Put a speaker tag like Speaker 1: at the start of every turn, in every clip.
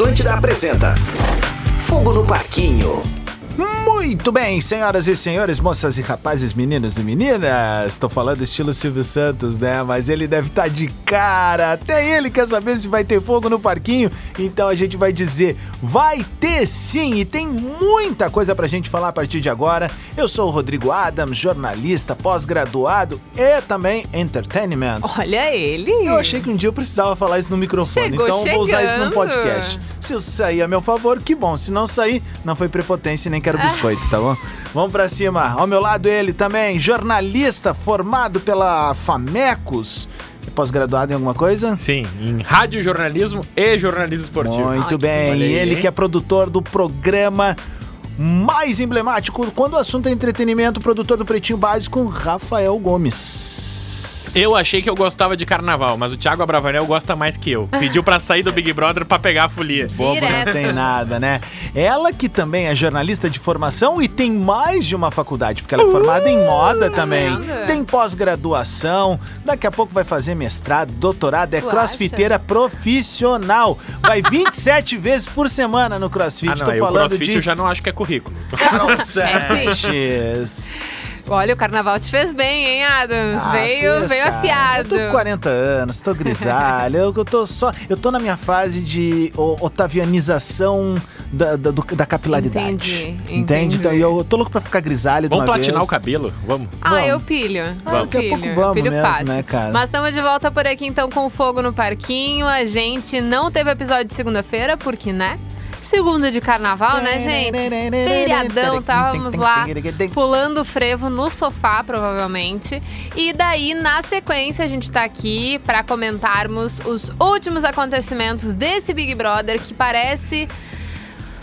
Speaker 1: Atlântida apresenta Fogo no Parquinho.
Speaker 2: Muito bem, senhoras e senhores, moças e rapazes, meninos e meninas. Estou falando estilo Silvio Santos, né? Mas ele deve estar de cara. Até ele quer saber se vai ter fogo no parquinho. Então a gente vai dizer: vai ter sim! E tem muita coisa pra gente falar a partir de agora. Eu sou o Rodrigo Adams, jornalista, pós-graduado e também entertainment.
Speaker 3: Olha ele.
Speaker 2: Eu achei que um dia eu precisava falar isso no microfone,
Speaker 3: Chegou
Speaker 2: então eu vou usar isso no podcast. Se isso sair a meu favor, que bom. Se não sair, não foi prepotência nem quero biscoito, tá bom? Vamos pra cima. Ao meu lado ele também, jornalista formado pela Famecos. É Pós-graduado em alguma coisa?
Speaker 4: Sim, em rádio jornalismo e jornalismo esportivo.
Speaker 2: Muito
Speaker 3: Ah,
Speaker 2: bem. E ele que é produtor do programa mais emblemático quando o assunto é entretenimento, produtor do Pretinho Básico, Rafael Gomes.
Speaker 4: Eu achei que eu gostava de carnaval, mas o Thiago Abravanel gosta mais que eu. Pediu pra sair do Big Brother pra pegar a folia.
Speaker 2: Bobo não tem nada, né? Ela que também é jornalista de formação e tem mais de uma faculdade, porque ela é formada em moda também.
Speaker 3: vendo?
Speaker 2: Tem pós-graduação, daqui a pouco vai fazer mestrado, doutorado, é
Speaker 3: Tu
Speaker 2: crossfiteira profissional. Vai 27 vezes por semana no crossfit.
Speaker 4: Ah, não,
Speaker 2: Tô falando
Speaker 4: crossfit
Speaker 2: de
Speaker 4: eu já não acho que é currículo.
Speaker 2: Carol
Speaker 3: É. Olha, o carnaval te fez bem, hein, Adams?
Speaker 2: Ah,
Speaker 3: veio
Speaker 2: fez,
Speaker 3: veio
Speaker 2: cara.
Speaker 3: afiado.
Speaker 2: Eu tô com 40 anos, tô grisalho. eu, eu tô só. Eu tô na minha fase de o- otavianização da, da, do- da capilaridade.
Speaker 3: Entendi,
Speaker 2: Entende?
Speaker 3: entendi.
Speaker 2: Então eu tô louco pra ficar grisalho de
Speaker 4: Vamos platinar
Speaker 2: vez.
Speaker 4: o cabelo? Vamos.
Speaker 3: Ah,
Speaker 2: Vamos.
Speaker 3: eu pilho.
Speaker 2: Ah,
Speaker 3: eu
Speaker 2: daqui a
Speaker 3: pilho.
Speaker 2: pouco vamos
Speaker 3: pilho
Speaker 2: mesmo,
Speaker 3: fácil.
Speaker 2: né, cara?
Speaker 3: Mas estamos de volta por aqui então com Fogo no Parquinho. A gente não teve episódio de segunda-feira, porque, né? Segunda de carnaval, né, gente? Feriadão, estávamos lá pulando o frevo no sofá, provavelmente. E daí, na sequência, a gente tá aqui para comentarmos os últimos acontecimentos desse Big Brother que parece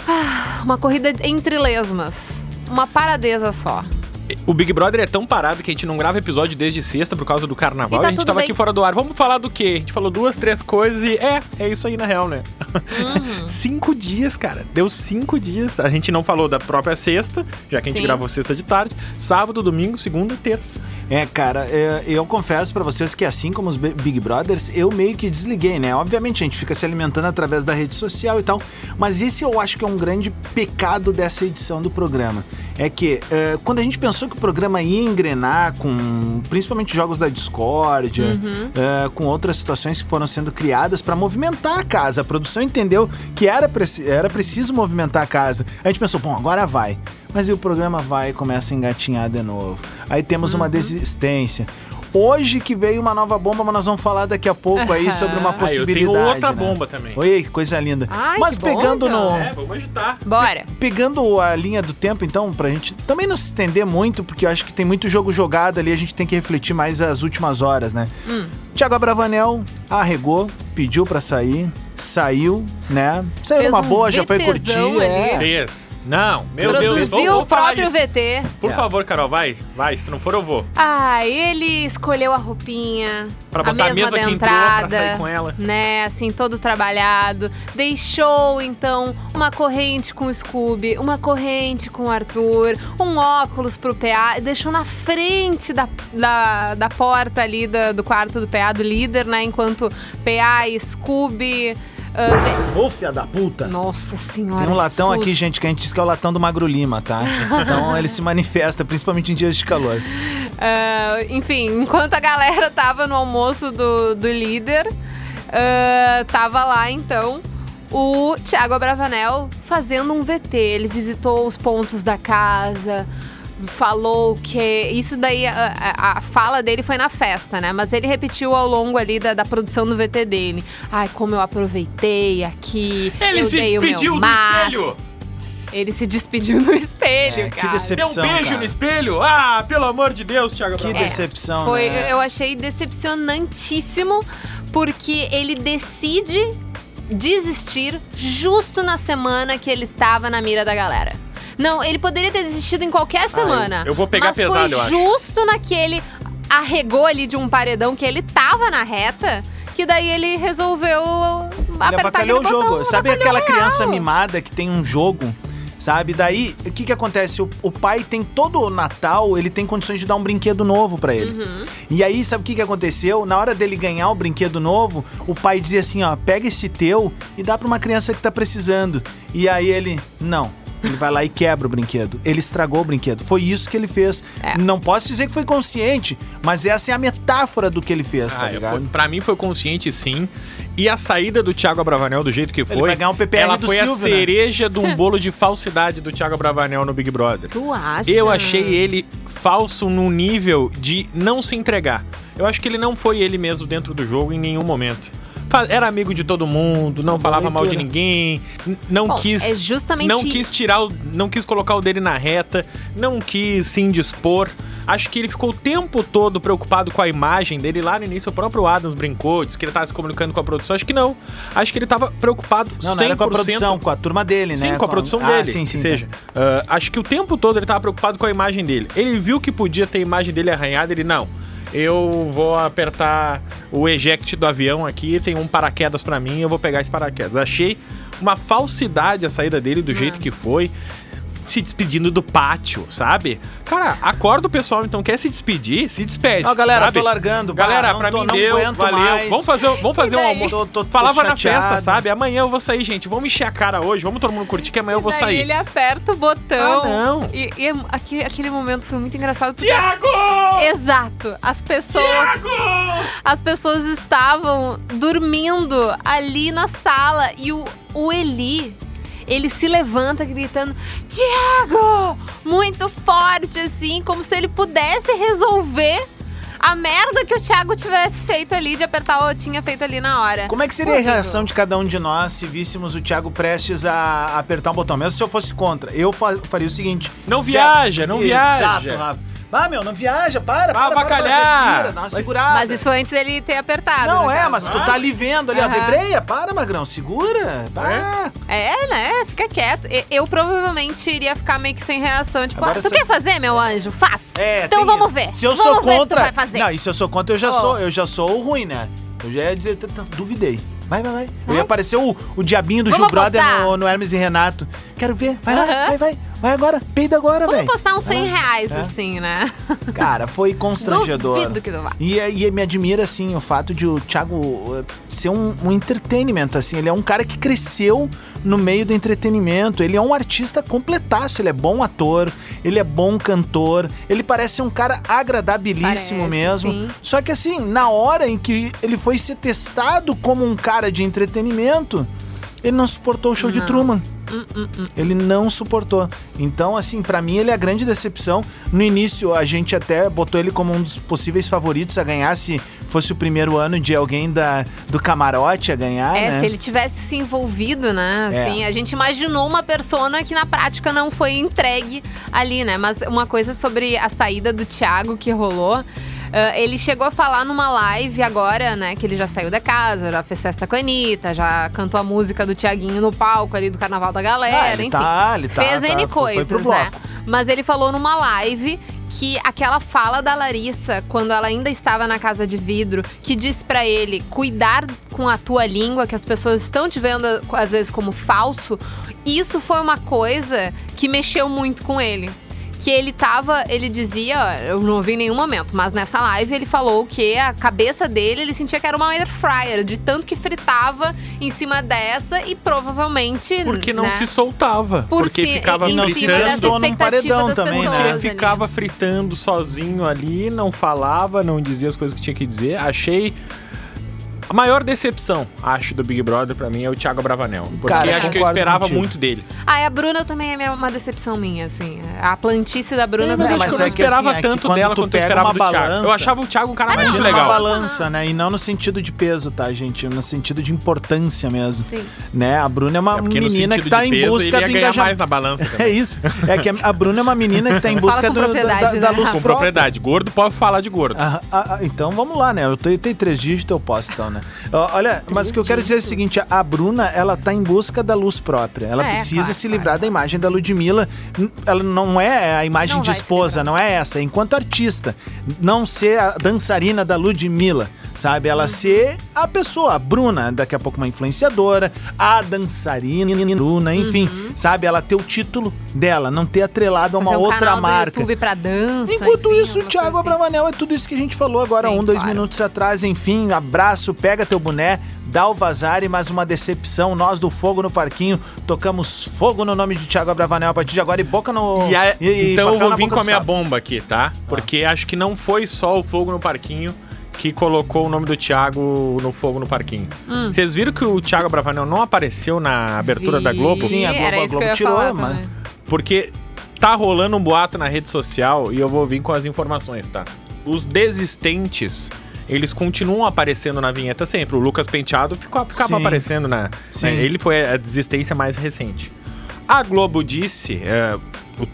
Speaker 3: ah, uma corrida entre lesmas. Uma paradeza só.
Speaker 4: O Big Brother é tão parado que a gente não grava episódio desde sexta por causa do carnaval.
Speaker 3: E tá
Speaker 4: a gente tava
Speaker 3: bem.
Speaker 4: aqui fora do ar. Vamos falar do quê? A gente falou duas, três coisas e é, é isso aí na real, né?
Speaker 3: Uhum.
Speaker 4: cinco dias, cara. Deu cinco dias. A gente não falou da própria sexta, já que a gente
Speaker 3: Sim.
Speaker 4: gravou sexta de tarde. Sábado, domingo, segunda e terça.
Speaker 2: É, cara, é, eu confesso pra vocês que assim como os Bi- Big Brothers, eu meio que desliguei, né? Obviamente a gente fica se alimentando através da rede social e tal, mas esse eu acho que é um grande pecado dessa edição do programa. É que é, quando a gente pensou que o programa ia engrenar com principalmente jogos da discórdia,
Speaker 3: Uhum.
Speaker 2: é, com outras situações que foram sendo criadas pra movimentar a casa, a produção entendeu que era, preci- era preciso movimentar a casa. A gente pensou, bom, agora vai. Mas aí o programa vai e começa a engatinhar de novo. Aí temos uma desistência. Hoje que veio uma nova bomba, mas nós vamos falar daqui a pouco aí sobre uma
Speaker 3: Ah,
Speaker 4: eu
Speaker 2: possibilidade.
Speaker 4: tenho outra
Speaker 2: né?
Speaker 4: bomba também.
Speaker 2: Oi, que coisa linda.
Speaker 3: Ai,
Speaker 2: mas pegando
Speaker 3: então.
Speaker 2: no.
Speaker 4: É, vamos agitar.
Speaker 3: Bora.
Speaker 2: Pegando a linha do tempo, então, pra gente também não se estender muito, porque eu acho que tem muito jogo jogado ali, a gente tem que refletir mais as últimas horas, né?
Speaker 3: Hum.
Speaker 2: Thiago Abravanel arregou, pediu pra sair, saiu, né? Saiu
Speaker 3: Fez
Speaker 2: numa
Speaker 3: um
Speaker 2: boa, já foi curtir.
Speaker 3: ali.
Speaker 2: É.
Speaker 4: Fez. Não, meu Deus.
Speaker 3: Produziu
Speaker 4: Vamos,
Speaker 3: o próprio
Speaker 4: isso.
Speaker 3: VT.
Speaker 4: Por
Speaker 2: É.
Speaker 4: favor, Carol, vai. Vai, se não for eu vou.
Speaker 3: Ah, ele escolheu a roupinha,
Speaker 4: Pra
Speaker 3: a
Speaker 4: botar a
Speaker 3: mesma
Speaker 4: mesma
Speaker 3: da
Speaker 4: que entrou, pra
Speaker 3: entrada,
Speaker 4: sair com ela.
Speaker 3: né, assim, todo trabalhado. Deixou, então, uma corrente com o Scooby, uma corrente com o Arthur, um óculos pro PA, deixou na frente da, da, da porta ali da- do quarto do PA, do líder, né, enquanto PA e Scooby... de-
Speaker 2: Ô, filha da puta.
Speaker 3: Nossa senhora.
Speaker 2: Tem um latão aqui, gente, que a gente diz que é o latão do Magro Lima, tá? Então ele se manifesta, principalmente em dias de calor.
Speaker 3: Ah, enfim, enquanto a galera tava no almoço do, do líder, ah, tava lá então o Thiago Abravanel fazendo um VT. Ele visitou os pontos da casa, falou que. Isso daí, a, a- a fala dele foi na festa, né? Mas ele repetiu ao longo ali da, da produção do VT dele. Ai, como eu aproveitei aqui.
Speaker 4: Ele
Speaker 3: eu
Speaker 4: se
Speaker 3: dei o meu
Speaker 4: despediu do
Speaker 3: máximo."
Speaker 4: espelho.
Speaker 3: Ele se despediu no espelho,
Speaker 2: É, que
Speaker 3: cara.
Speaker 2: decep-
Speaker 4: Deu um
Speaker 2: Decepção,
Speaker 4: beijo
Speaker 2: cara.
Speaker 4: no espelho. Ah, pelo amor de Deus, Thiago
Speaker 2: Que decepção,
Speaker 3: Foi,
Speaker 2: né?
Speaker 3: eu achei decepcionantíssimo, porque ele decide desistir justo na semana que ele estava na mira da galera. Não, ele poderia ter desistido em qualquer semana.
Speaker 4: eu- eu vou pegar
Speaker 3: mas
Speaker 4: pesado,
Speaker 3: foi
Speaker 4: eu acho.
Speaker 3: justo naquele arregou ali de um paredão que ele tava na reta, que daí ele resolveu
Speaker 2: Ele
Speaker 3: apertar
Speaker 2: avacalhou o
Speaker 3: aquele
Speaker 2: jogo.
Speaker 3: botão,
Speaker 2: Sabe aquela criança
Speaker 3: real.
Speaker 2: mimada que tem um jogo? sabe? Daí, o que que acontece? O, o pai tem todo o Natal, ele tem condições de dar um brinquedo novo pra ele. E aí, sabe o que que aconteceu? Na hora dele ganhar o brinquedo novo, o pai dizia assim, ó, pega esse teu e dá pra uma criança que tá precisando. E aí ele, não. Ele vai lá e quebra o brinquedo. Ele estragou o brinquedo. Foi isso que ele fez.
Speaker 3: É.
Speaker 2: Não posso dizer que foi consciente, mas essa é a metáfora do que ele fez, tá
Speaker 4: Ah,
Speaker 2: ligado?
Speaker 4: foi- pra mim foi consciente sim. E a saída do Thiago Abravanel do jeito que foi,
Speaker 2: vai ganhar um PPR
Speaker 4: ela
Speaker 2: do
Speaker 4: foi a
Speaker 2: Silvio, né?
Speaker 4: cereja de um bolo de falsidade do Thiago Abravanel no Big Brother.
Speaker 3: Tu acha?
Speaker 4: Eu achei ele falso no nível de não se entregar. Eu acho que ele não foi ele mesmo dentro do jogo em nenhum momento. Era amigo de todo mundo, não falava mal de ninguém, não
Speaker 3: Bom,
Speaker 4: quis
Speaker 3: é justamente
Speaker 4: não quis tirar o, não quis colocar o dele na reta, não quis se indispor. Acho que ele ficou o tempo todo preocupado com a imagem dele. Lá no início, o próprio Adams brincou, disse que ele tava se comunicando com a produção. Acho que não. Acho que ele tava preocupado
Speaker 2: Não,
Speaker 4: 100%.
Speaker 2: não era com a produção, com a turma dele, né?
Speaker 4: Sim, com a produção
Speaker 2: ah,
Speaker 4: dele.
Speaker 2: sim, sim.
Speaker 4: Ou seja, ah, acho que o tempo todo ele tava preocupado com a imagem dele. Ele viu que podia ter a imagem dele arranhada, ele não. Eu vou apertar o eject do avião aqui, tem um paraquedas pra mim, eu vou pegar esse paraquedas. Achei uma falsidade a saída dele do jeito que foi. Se despedindo do pátio, sabe? Cara, acorda o pessoal, então quer se despedir? Se despede.
Speaker 2: Ó, galera,
Speaker 4: sabe?
Speaker 2: tô largando.
Speaker 4: Galera,
Speaker 2: não
Speaker 4: pra
Speaker 2: tô-
Speaker 4: mim
Speaker 2: não
Speaker 4: deu, valeu.
Speaker 2: mais.
Speaker 4: Vamos fazer, vamos fazer um almoço.
Speaker 2: Tô- tô- tô
Speaker 4: Falava na festa, sabe? Amanhã eu vou sair, gente. Vamos encher a cara hoje. Vamos todo mundo curtir, que amanhã eu vou sair.
Speaker 3: ele aperta o botão.
Speaker 4: Ah, não.
Speaker 3: E, e aquele, aquele momento foi muito engraçado.
Speaker 4: Tiago!
Speaker 3: Exato. As pessoas,
Speaker 4: Tiago!
Speaker 3: as pessoas estavam dormindo ali na sala e o, o Eli, ele se levanta gritando: Tiago! Muito forte, assim, como se ele pudesse resolver a merda que o Thiago tivesse feito ali, de apertar ou tinha feito ali na hora.
Speaker 2: Como é que seria a reação de cada um de nós se víssemos o Thiago prestes a apertar um botão? Mesmo se eu fosse contra, eu fa- faria o seguinte.
Speaker 4: Não
Speaker 2: se
Speaker 4: viaja, não
Speaker 2: Exato,
Speaker 4: viaja.
Speaker 2: Rafa. Ah, meu, não viaja, para, para, para, para, respira, dá uma
Speaker 4: Mas-
Speaker 2: segurada.
Speaker 3: Mas isso antes dele ter apertado.
Speaker 2: Não,
Speaker 3: no
Speaker 2: é,
Speaker 3: caso.
Speaker 2: mas tu tá ali vendo ali, ó, debreia, para, Magrão, segura, para.
Speaker 3: É, né? Fica quieto. E- Eu provavelmente iria ficar meio que sem reação. Tipo, ah, tu
Speaker 2: você-
Speaker 3: quer fazer, meu anjo? Faz.
Speaker 2: É,
Speaker 3: Então
Speaker 2: tem
Speaker 3: vamos
Speaker 2: isso.
Speaker 3: ver.
Speaker 2: Se eu
Speaker 3: Vamos
Speaker 2: sou
Speaker 3: ver se tu
Speaker 2: contra.
Speaker 3: vai fazer.
Speaker 2: Não, e se eu sou contra, eu já
Speaker 3: Oh.
Speaker 2: sou, eu já sou o ruim, né? Eu já ia dizer, duvidei. Vai, vai, vai. Eu ia aparecer o, o diabinho do
Speaker 3: Vamos
Speaker 2: Gil Brother no, no Hermes e Renato. Quero ver. Vai lá,
Speaker 3: Aham.
Speaker 2: vai, vai. Vai agora. Peida agora,
Speaker 3: Vamos
Speaker 2: velho.
Speaker 3: postar uns 100
Speaker 2: Vai lá.
Speaker 3: reais,
Speaker 2: É.
Speaker 3: assim, né?
Speaker 2: Cara, foi constrangedor.
Speaker 3: Duvido que tu vá.
Speaker 2: E, e me admira, assim, o fato de o Thiago eh, ser um, um entertainment, assim. Ele é um cara que cresceu no meio do entretenimento. Ele é um artista completaço. Ele é bom ator, ele é bom cantor. Ele parece um cara agradabilíssimo
Speaker 3: Parece,
Speaker 2: mesmo.
Speaker 3: sim.
Speaker 2: Só que, assim, na hora em que ele foi ser testado como um cara de entretenimento, ele não suportou o show de
Speaker 3: Não.
Speaker 2: Truman.
Speaker 3: Hum, hum, hum.
Speaker 2: Ele não suportou. Então, assim, pra mim ele é a grande decepção. No início, a gente até botou ele como um dos possíveis favoritos a ganhar se fosse o primeiro ano de alguém da, do camarote a ganhar,
Speaker 3: É,
Speaker 2: né?
Speaker 3: se ele tivesse se envolvido, né?
Speaker 2: É.
Speaker 3: Assim, a gente imaginou uma persona que na prática não foi entregue ali, né? Mas uma coisa sobre a saída do Thiago que rolou. Ah, ele chegou a falar numa live agora, né? Que ele já saiu da casa, já fez festa com a Anitta, já cantou a música do Tiaguinho no palco ali do Carnaval da Galera,
Speaker 2: Ah, ele
Speaker 3: enfim.
Speaker 2: tá, ele tá,
Speaker 3: fez
Speaker 2: tá,
Speaker 3: N coisas, né? Mas ele falou numa live que aquela fala da Larissa, quando ela ainda estava na casa de vidro, que diz pra ele cuidar com a tua língua, que as pessoas estão te vendo às vezes como falso, isso foi uma coisa que mexeu muito com ele. Que ele tava, ele dizia, eu não ouvi em nenhum momento, mas nessa live ele falou que a cabeça dele, ele sentia que era uma air fryer, de tanto que fritava em cima dessa e provavelmente.
Speaker 4: Porque não
Speaker 3: né,
Speaker 4: se soltava.
Speaker 3: por
Speaker 4: porque
Speaker 3: si-
Speaker 4: ficava
Speaker 3: em
Speaker 4: fritando.
Speaker 2: num paredão também, né?
Speaker 4: Porque
Speaker 3: ali.
Speaker 4: ficava fritando sozinho ali, não falava, não dizia as coisas que tinha que dizer. Achei. A maior decepção, acho, do Big Brother pra mim é o Thiago Bravanel. Porque
Speaker 2: Cara,
Speaker 4: acho que eu
Speaker 2: concordo
Speaker 4: esperava
Speaker 2: contigo.
Speaker 4: muito dele.
Speaker 3: Ah, e a Bruna também é minha- uma decepção minha, assim. A plantice da Bruna
Speaker 4: É, mas
Speaker 3: também
Speaker 4: acho que eu
Speaker 2: é
Speaker 4: não
Speaker 2: que,
Speaker 4: esperava
Speaker 2: assim, é que
Speaker 4: tanto
Speaker 2: quando
Speaker 4: dela
Speaker 2: tu
Speaker 4: quanto eu
Speaker 2: pega
Speaker 4: esperava
Speaker 2: uma
Speaker 4: do Thiago.
Speaker 2: balança-
Speaker 4: Eu achava o Thiago um cara
Speaker 3: Ah,
Speaker 2: Imagina
Speaker 4: legal.
Speaker 2: uma balança, né? E não no sentido de peso, tá, gente? No sentido de importância mesmo.
Speaker 3: Sim.
Speaker 2: Né? A Bruna é uma
Speaker 4: É porque no
Speaker 2: menina
Speaker 4: sentido
Speaker 2: que tá
Speaker 4: de
Speaker 2: em
Speaker 4: peso,
Speaker 2: busca
Speaker 4: ele ia
Speaker 2: do
Speaker 4: ganhar mais
Speaker 2: engajamento.
Speaker 4: na balança
Speaker 2: É
Speaker 4: também.
Speaker 2: isso. É que a Bruna é uma menina que tá em busca
Speaker 3: com
Speaker 2: do- da,
Speaker 3: propriedade,
Speaker 2: da
Speaker 3: né,
Speaker 2: luz?
Speaker 4: Com
Speaker 2: própria.
Speaker 4: propriedade. Gordo pode falar de gordo.
Speaker 2: Ah, ah, ah, então vamos lá, né? Eu tenho, tenho três dígitos, eu posso, então, Ó, Olha, mas o que eu quero dizer é o seguinte: a Bruna, ela tá em busca da luz própria. Ela
Speaker 3: É,
Speaker 2: precisa
Speaker 3: claro,
Speaker 2: se
Speaker 3: claro,
Speaker 2: livrar da imagem da Ludmilla. Ela não é a imagem
Speaker 3: Não
Speaker 2: de
Speaker 3: vai se
Speaker 2: esposa,
Speaker 3: livrar.
Speaker 2: não é essa. Enquanto artista, não ser a dançarina da Ludmilla. Sabe,
Speaker 3: Uhum.
Speaker 2: ela ser a pessoa, a Bruna, daqui a pouco uma influenciadora, a dançarina Bruna, enfim, sabe, ela ter o título dela, não ter atrelado a uma
Speaker 3: Fazer um
Speaker 2: outra
Speaker 3: canal do
Speaker 2: marca.
Speaker 3: YouTube pra dança.
Speaker 2: Enquanto
Speaker 3: enfim,
Speaker 2: isso, o
Speaker 3: alguma
Speaker 2: Thiago
Speaker 3: coisa assim.
Speaker 2: Abravanel é tudo isso que a gente falou agora,
Speaker 3: Sim,
Speaker 2: um, dois
Speaker 3: claro.
Speaker 2: minutos atrás. Enfim, abraço, pega teu boné, dá o vazar e mais uma decepção. Nós do Fogo no Parquinho tocamos fogo no nome de Thiago Abravanel a partir de agora e boca no.
Speaker 4: E a-
Speaker 2: e- e
Speaker 4: então eu vou vir com a minha bomba aqui, tá? Porque acho que não foi só o fogo no parquinho que colocou o nome do Thiago no fogo no parquinho.
Speaker 3: Hum.
Speaker 4: Vocês viram que o Thiago Bravanel não apareceu na abertura da
Speaker 3: Vi.
Speaker 4: Globo?
Speaker 2: Sim, a Globo-
Speaker 3: Era
Speaker 2: a Globo tirou,
Speaker 3: falar
Speaker 2: mas-
Speaker 3: também.
Speaker 4: Porque tá rolando um boato na rede social e eu vou vir com as informações, tá? Os desistentes, eles continuam aparecendo na vinheta sempre. O Lucas Penteado ficou, ficava
Speaker 2: Sim.
Speaker 4: aparecendo na.
Speaker 2: Sim.
Speaker 4: né? Ele foi a desistência mais recente. A Globo disse. é,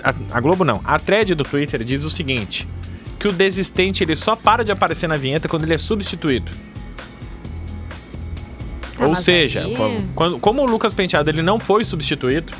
Speaker 4: a, a Globo não. A thread do Twitter diz o seguinte: que o desistente ele só para de aparecer na vinheta quando ele é substituído.
Speaker 3: Ah,
Speaker 4: Ou seja,
Speaker 3: aí-
Speaker 4: quando- como o Lucas Penteado ele não foi substituído,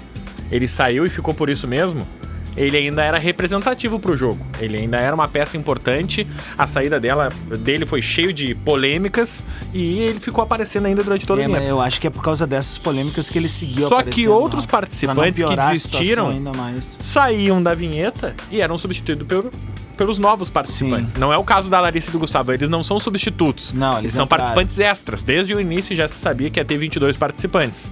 Speaker 4: ele saiu e ficou por isso mesmo. Ele ainda era representativo pro jogo. Ele ainda era uma peça importante. A saída dela, dele foi cheio de polêmicas e ele ficou aparecendo ainda durante todo
Speaker 2: É,
Speaker 4: o tempo.
Speaker 2: eu acho que é por causa dessas polêmicas que ele seguiu
Speaker 4: Só que outros
Speaker 2: ó,
Speaker 4: participantes que desistiram-
Speaker 2: ainda mais.
Speaker 4: Saíam da vinheta e eram substituídos pelo- pelos novos participantes.
Speaker 2: Sim.
Speaker 4: Não é o caso da Larissa e do Gustavo. Eles não são substitutos.
Speaker 2: Não, eles
Speaker 4: são
Speaker 2: entraram.
Speaker 4: participantes extras. Desde o início já se sabia que ia ter 22 participantes.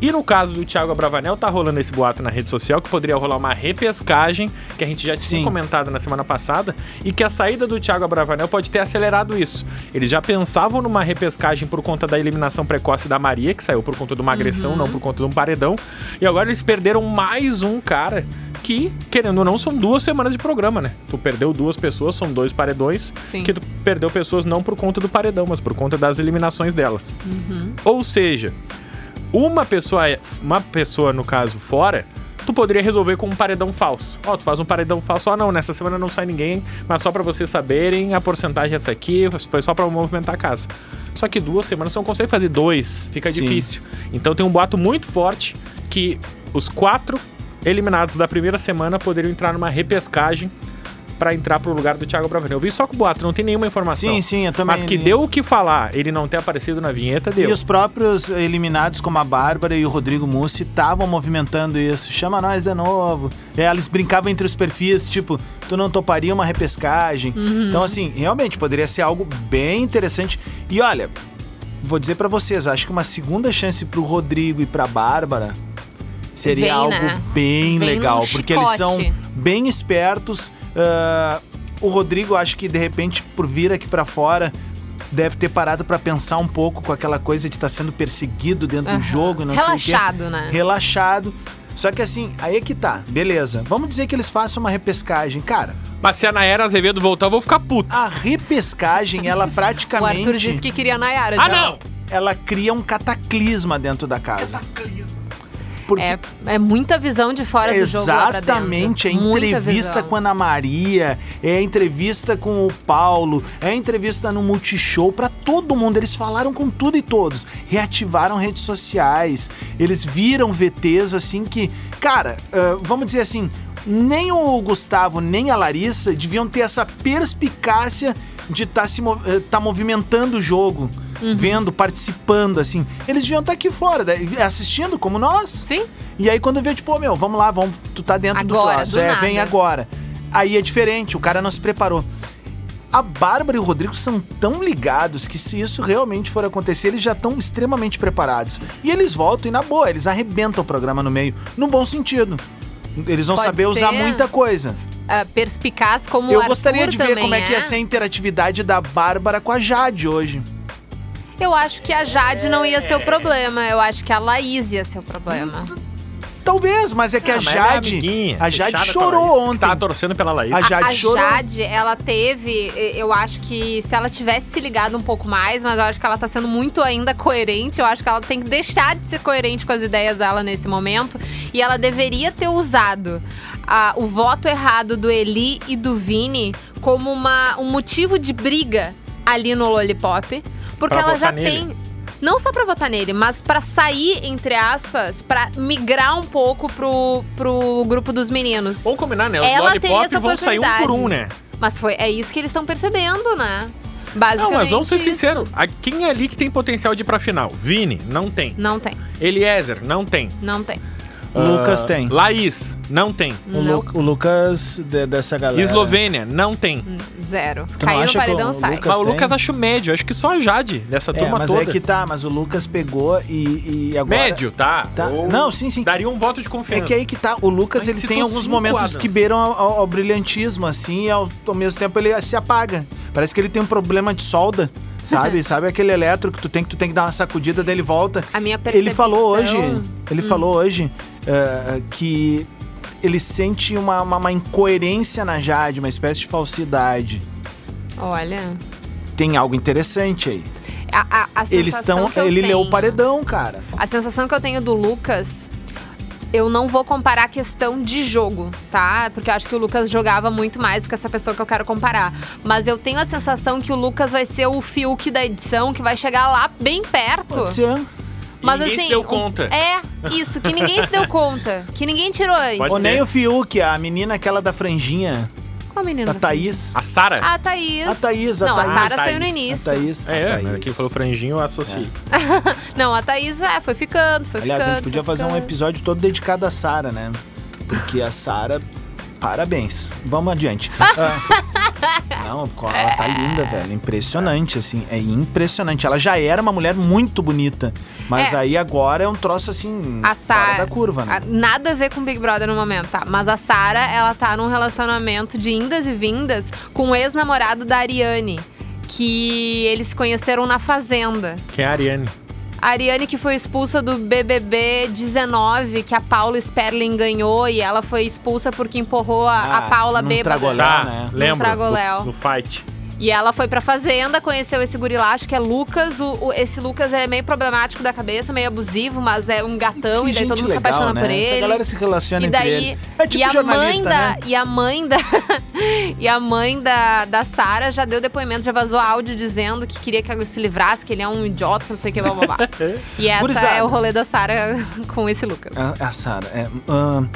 Speaker 4: E no caso do Thiago Abravanel, tá rolando esse boato na rede social que poderia rolar uma repescagem, que a gente já tinha
Speaker 2: Sim.
Speaker 4: comentado na semana passada, e que a saída do Thiago Abravanel pode ter acelerado isso. Eles já pensavam numa repescagem por conta da eliminação precoce da Maria, que saiu por conta de uma agressão, não por conta de um paredão. E agora eles perderam mais um cara que, querendo ou não, são duas semanas de programa, né? Tu perdeu duas pessoas, são dois paredões,
Speaker 3: Sim.
Speaker 4: que tu perdeu pessoas não por conta do paredão, mas por conta das eliminações delas.
Speaker 3: Uhum.
Speaker 4: Ou seja, uma pessoa, uma pessoa no caso fora, tu poderia resolver com um paredão falso. Ó, tu faz um paredão falso, ó, não, nessa semana não sai ninguém, mas só pra vocês saberem, a porcentagem é essa aqui, foi só pra movimentar a casa. Só que duas semanas você não consegue fazer dois, fica
Speaker 2: Sim.
Speaker 4: difícil. Então tem um boato muito forte que os quatro eliminados da primeira semana poderiam entrar numa repescagem pra entrar pro lugar do Thiago Bravanel. Eu vi só com o boato, não tem nenhuma informação.
Speaker 2: Sim, sim, eu também
Speaker 4: Mas que deu o que falar, ele não ter aparecido na vinheta, deu.
Speaker 2: E os próprios eliminados, como a Bárbara e o Rodrigo Mussi, estavam movimentando isso. Chama nós de novo. É, eles brincavam entre os perfis, tipo, tu não toparia uma repescagem. Então, assim, realmente poderia ser algo bem interessante. E olha, vou dizer pra vocês, acho que uma segunda chance pro Rodrigo e pra Bárbara seria
Speaker 3: Vem,
Speaker 2: algo
Speaker 3: né?
Speaker 2: bem
Speaker 3: Vem
Speaker 2: legal, porque eles são bem espertos. ah, o Rodrigo, acho que de repente, por vir aqui pra fora, deve ter parado pra pensar um pouco com aquela coisa de estar sendo perseguido dentro
Speaker 3: Aham.
Speaker 2: do jogo, e não sei o
Speaker 3: Relaxado,
Speaker 2: quê.
Speaker 3: né?
Speaker 2: Relaxado. Só que assim, aí é que tá, beleza. Vamos dizer que eles façam uma repescagem. Cara,
Speaker 4: Mas se a Nayara Azevedo voltar, eu vou ficar puto.
Speaker 2: a repescagem, ela
Speaker 3: O
Speaker 2: praticamente.
Speaker 3: Arthur disse que queria a Nayara.
Speaker 4: Ah,
Speaker 3: já.
Speaker 4: não!
Speaker 2: Ela cria um cataclisma dentro da casa. Porque
Speaker 3: É, é muita visão de fora do jogo.
Speaker 2: Exatamente, é entrevista com a Ana Maria, é entrevista com o Paulo, é entrevista no Multishow pra todo mundo. Eles falaram com tudo e todos, reativaram redes sociais, eles viram VTs assim que, cara, ah, vamos dizer assim, nem o Gustavo nem a Larissa deviam ter essa perspicácia de estar se mo- eh, tá movimentando o jogo.
Speaker 3: Uhum.
Speaker 2: Vendo, participando, assim. Eles deviam estar aqui fora, assistindo como nós.
Speaker 3: Sim?
Speaker 2: E aí quando vê, tipo, ô, meu, vamos lá, vamos, tu tá dentro
Speaker 3: Agora,
Speaker 2: do troço. é,
Speaker 3: nada.
Speaker 2: vem agora. Aí é diferente, o cara não se preparou. A Bárbara e o Rodrigo são tão ligados que se isso realmente for acontecer, eles já estão extremamente preparados. E eles voltam e na boa, eles arrebentam o programa no meio, no bom sentido. Eles vão
Speaker 3: Pode
Speaker 2: saber usar
Speaker 3: ser.
Speaker 2: muita coisa.
Speaker 3: Ah, perspicaz como o
Speaker 2: Eu
Speaker 3: Arthur
Speaker 2: gostaria de ver como é que ia
Speaker 3: é.
Speaker 2: ser a interatividade da Bárbara com a Jade hoje.
Speaker 3: Eu acho que a Jade não ia ser o problema. Eu acho que a Laís ia ser o problema.
Speaker 2: Talvez, mas é que a
Speaker 4: Ah, mas ela é
Speaker 2: Jade.
Speaker 4: amiguinha,
Speaker 2: a Jade
Speaker 4: fechada com a
Speaker 2: chorou
Speaker 4: Laís, que
Speaker 2: ontem.
Speaker 4: Tava torcendo pela Laís.
Speaker 2: A Jade
Speaker 3: a
Speaker 2: chorou.
Speaker 3: Jade, ela teve, eu acho que se ela tivesse se ligado um pouco mais, mas eu acho que ela tá sendo muito ainda coerente. Eu acho que ela tem que deixar de ser coerente com as ideias dela nesse momento. E ela deveria ter usado a- o voto errado do Eli e do Vini como uma, um motivo de briga ali no Lollipop. Porque
Speaker 4: Pra
Speaker 3: ela já
Speaker 4: nele.
Speaker 3: tem. Não só pra votar nele, mas pra sair, entre aspas, pra migrar um pouco pro, pro grupo dos meninos.
Speaker 4: Vamos combinar, né? Os
Speaker 3: Ela
Speaker 4: Lollipop vão sair um por um, né?
Speaker 3: Mas foi, é isso que eles estão percebendo, né? Basicamente.
Speaker 4: Não, mas vamos ser sinceros. A- Quem é ali que tem potencial de ir pra final? Vini, não tem.
Speaker 3: Não tem,
Speaker 4: Eliezer, não tem.
Speaker 3: não tem.
Speaker 2: Lucas
Speaker 4: Ah,
Speaker 2: tem.
Speaker 4: Laís, não tem.
Speaker 2: O. Lu- o Lucas de- dessa galera.
Speaker 4: Eslovênia, não tem.
Speaker 3: Zero.
Speaker 2: Tu
Speaker 3: Caiu no paredão,
Speaker 2: o
Speaker 3: sai.
Speaker 2: Lucas-
Speaker 4: Mas o
Speaker 2: tem?
Speaker 4: Lucas acho médio. Acho que só a Jade dessa
Speaker 2: É,
Speaker 4: turma
Speaker 2: mas
Speaker 4: toda.
Speaker 2: é que tá, mas o Lucas pegou e, e agora.
Speaker 4: Médio, tá?
Speaker 2: Tá.
Speaker 4: Ou
Speaker 2: Não, sim, sim.
Speaker 4: Daria um voto de
Speaker 2: É
Speaker 4: confiança.
Speaker 2: que aí que tá, o Lucas
Speaker 4: Mas
Speaker 2: ele tem alguns momentos
Speaker 4: Adams.
Speaker 2: que beiram ao, ao- ao brilhantismo, assim, e ao, ao mesmo tempo ele se apaga. Parece que ele tem um problema de solda, sabe? sabe aquele eletro que tu tem que tu tem que dar uma sacudida dele volta.
Speaker 3: A minha percepção...
Speaker 2: Ele falou hoje, ele
Speaker 3: Hum.
Speaker 2: falou hoje eh, que ele sente uma, uma, uma incoerência na Jade, uma espécie de falsidade.
Speaker 3: Olha...
Speaker 2: Tem algo interessante aí.
Speaker 3: A, a, a
Speaker 2: Eles estão, ele leu o
Speaker 3: tenho-
Speaker 2: paredão, cara.
Speaker 3: A sensação que eu tenho do Lucas, eu não vou comparar a questão de jogo, tá? Porque eu acho que o Lucas jogava muito mais do que essa pessoa que eu quero comparar. Mas eu tenho a sensação que o Lucas vai ser o Fiuk da edição, que vai chegar lá bem perto.
Speaker 2: Pode ser.
Speaker 3: Mas
Speaker 4: ninguém
Speaker 3: assim,
Speaker 4: se deu conta.
Speaker 3: É, isso, que ninguém se deu conta. Que ninguém tirou antes.
Speaker 4: Pode
Speaker 2: Ou nem
Speaker 4: ser.
Speaker 2: o Fiuk, a menina aquela da franjinha,
Speaker 3: Qual menina?
Speaker 2: da Thaís.
Speaker 4: A Sara?
Speaker 3: A Thaís.
Speaker 2: A Thaís, a
Speaker 3: Não,
Speaker 2: Thaís.
Speaker 3: a Sara saiu no
Speaker 4: Thaís.
Speaker 2: A
Speaker 3: início.
Speaker 2: Thaís. a
Speaker 4: É,
Speaker 2: Thaís.
Speaker 4: né? quem falou franjinho, eu associei.
Speaker 3: Não, a Thaís é, foi ficando, foi
Speaker 2: Aliás,
Speaker 3: ficando.
Speaker 2: a gente podia fazer um
Speaker 3: ficando.
Speaker 2: episódio todo dedicado à Sara, né? Porque a Sara. Parabéns. Vamos adiante. Ah, não, ela tá linda, velho. Impressionante, assim. É impressionante. Ela já era uma mulher muito bonita. Mas
Speaker 3: É.
Speaker 2: aí agora é um troço assim.
Speaker 3: A
Speaker 2: fora
Speaker 3: Sara.
Speaker 2: da curva, né?
Speaker 3: a- nada a ver com Big Brother no momento, tá? Mas a Sara, ela tá num relacionamento de indas e vindas com o ex-namorado da Ariane. Que eles se conheceram na Fazenda.
Speaker 4: Quem é a Ariane?
Speaker 3: A Ariane que foi expulsa do BBB 19, que a Paula Sperling ganhou e ela foi expulsa porque empurrou a, a
Speaker 2: Ah,
Speaker 3: Paula
Speaker 2: num
Speaker 3: bebada.
Speaker 2: tragoléu.
Speaker 4: Tá,
Speaker 2: né?
Speaker 4: lembro.
Speaker 3: Tragoléu.
Speaker 4: No, no fight.
Speaker 3: E ela foi pra fazenda, conheceu esse guri lá, acho que é Lucas. O, o- esse Lucas é meio problemático da cabeça, meio abusivo, mas é um gatão,
Speaker 2: Que
Speaker 3: e daí todo mundo se
Speaker 2: legal,
Speaker 3: apaixona
Speaker 2: né?
Speaker 3: por
Speaker 2: Essa
Speaker 3: ele.
Speaker 2: galera se relaciona
Speaker 3: E
Speaker 2: entre
Speaker 3: daí,
Speaker 2: eles. É tipo
Speaker 3: e a mãe
Speaker 2: jornalista,
Speaker 3: da,
Speaker 2: né?
Speaker 3: e a mãe da, e a mãe da, da Sara já deu depoimento, já vazou áudio dizendo que queria que ela se livrasse, que ele é um idiota, não sei o que, blá, blá, blá. E essa
Speaker 2: Gurizada.
Speaker 3: é o rolê da Sara com esse Lucas.
Speaker 2: A, a Sara. É, ahn,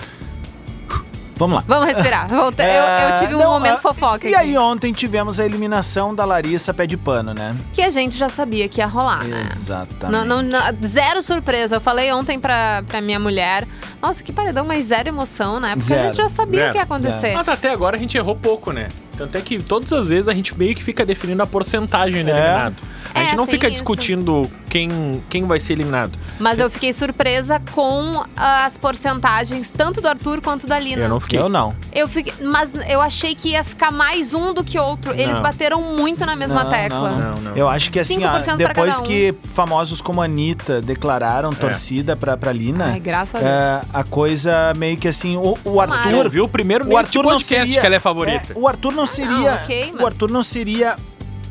Speaker 2: Vamos lá.
Speaker 3: Vamos respirar. Volta- eu,
Speaker 2: É,
Speaker 3: eu tive um
Speaker 2: não,
Speaker 3: momento
Speaker 2: ah,
Speaker 3: fofoca
Speaker 2: E
Speaker 3: aqui.
Speaker 2: aí ontem tivemos a eliminação da Larissa Pé de Pano, né?
Speaker 3: Que a gente já sabia que ia rolar, né?
Speaker 2: Exatamente.
Speaker 3: Não, não- não- zero surpresa. Eu falei ontem pra, pra minha mulher. Nossa, que paredão, mas zero emoção, né? Porque a
Speaker 2: Zero.
Speaker 3: gente já sabia
Speaker 4: Zero.
Speaker 3: o que ia acontecer.
Speaker 4: Mas até agora a gente errou pouco, né? Tanto é que todas as vezes a gente meio que fica definindo a porcentagem do
Speaker 2: É.
Speaker 4: eliminado. A gente
Speaker 3: É,
Speaker 4: não fica
Speaker 3: isso.
Speaker 4: discutindo quem, quem vai ser eliminado.
Speaker 3: Mas eu fiquei surpresa com as porcentagens, tanto do Arthur quanto da Lina.
Speaker 4: Eu não fiquei.
Speaker 2: Eu não.
Speaker 3: Eu fiquei, mas eu achei que ia ficar mais um do que outro. Eles
Speaker 4: Não.
Speaker 3: bateram muito na mesma
Speaker 2: Não,
Speaker 3: tecla.
Speaker 2: não,
Speaker 4: Não, não.
Speaker 2: Eu acho que assim,
Speaker 3: 5%
Speaker 2: ó, depois
Speaker 3: cada um.
Speaker 2: que famosos como a Anitta declararam torcida pra, pra Lina,
Speaker 3: Ai, graças a Deus.
Speaker 2: é, a coisa meio que assim, o, o
Speaker 3: Tomara.
Speaker 4: Você
Speaker 2: Arthur.
Speaker 4: ouviu primeiro
Speaker 2: O Arthur não seria.
Speaker 4: que ela é favorita.
Speaker 2: é, o Arthur não seria.
Speaker 3: ok, mas-
Speaker 2: O Arthur não seria.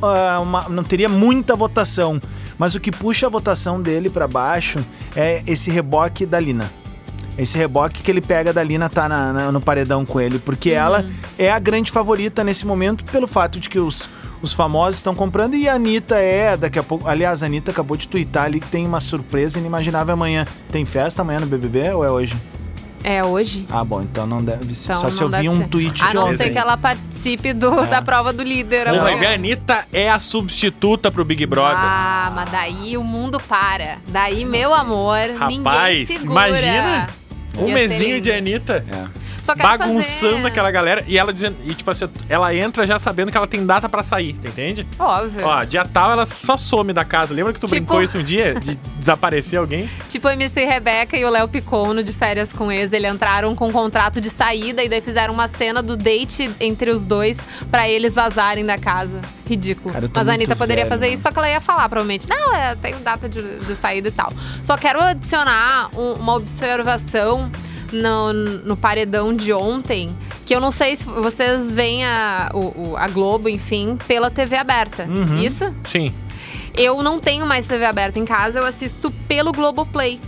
Speaker 2: Ah, uma- não teria muita votação. Mas o que puxa a votação dele pra baixo é esse reboque da Lina. Esse reboque que ele pega da Lina tá na- na- no paredão com ele. Porque ela é a grande favorita nesse momento, pelo fato de que os, os famosos estão comprando e a Anitta é, daqui a pouco. Aliás, a Anitta acabou de twittar ali que tem uma surpresa inimaginável amanhã. Tem festa amanhã no BBB ou é hoje?
Speaker 3: É hoje.
Speaker 2: Ah, bom, então não deve ser.
Speaker 3: Então
Speaker 2: Só se
Speaker 3: não
Speaker 2: eu vi um
Speaker 3: ser.
Speaker 2: tweet
Speaker 3: A
Speaker 2: de
Speaker 3: não
Speaker 2: ontem.
Speaker 3: ser que ela participe do-
Speaker 2: É.
Speaker 3: da prova do líder.
Speaker 4: Não, vai ver, a Anitta é a substituta pro Big Brother.
Speaker 3: Ah, mas daí o mundo para. Daí, meu amor, ninguém
Speaker 4: Rapaz,
Speaker 3: segura.
Speaker 4: imagina um mesinho de Anitta.
Speaker 2: É.
Speaker 3: Só quero
Speaker 4: Bagunçando
Speaker 3: fazer...
Speaker 4: aquela galera. E ela dizendo. E tipo assim, ela entra já sabendo que ela tem data pra sair, tá entende?
Speaker 3: Óbvio.
Speaker 4: Ó, dia tal ela só some da casa. Lembra que tu
Speaker 3: Tipo-
Speaker 4: brincou isso um dia? De desaparecer alguém?
Speaker 3: Tipo a MC Rebeca e o Léo Picon no de férias com ex, eles entraram com um contrato de saída e daí fizeram uma cena do date entre os dois pra eles vazarem da casa. Ridículo.
Speaker 2: Cara,
Speaker 3: Mas a Anitta poderia
Speaker 2: velho,
Speaker 3: fazer
Speaker 2: mano.
Speaker 3: isso, só que ela ia falar, provavelmente. Não, é, tenho data de, de saída e tal. Só quero adicionar um- uma observação no, no paredão de ontem, que eu não sei se vocês veem a, o- a Globo, enfim, pela TV aberta.
Speaker 2: Uhum.
Speaker 3: Isso?
Speaker 4: Sim.
Speaker 3: Eu não tenho mais TV aberta em casa, eu assisto pelo Globoplay.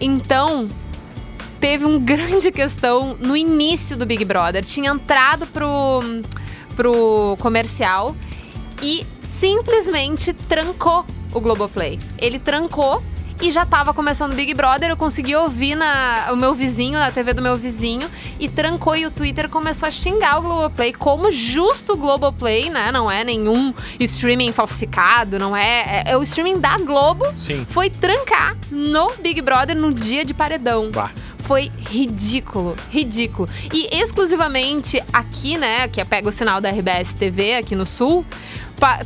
Speaker 3: Então, teve um grande questão no início do Big Brother. Tinha entrado pro, pro comercial e simplesmente trancou o Globoplay. Ele trancou e já tava começando o Big Brother. Eu consegui ouvir na, o meu vizinho, na TV do meu vizinho, e trancou e o Twitter começou a xingar o Globoplay como justo o Globoplay, né? Não é nenhum streaming falsificado, não é. É, é o streaming da Globo.
Speaker 4: Sim.
Speaker 3: Foi trancar no Big Brother no dia de paredão.
Speaker 4: Bah.
Speaker 3: Foi ridículo, ridículo. E exclusivamente aqui, né, que é pega o sinal da RBS TV aqui no Sul,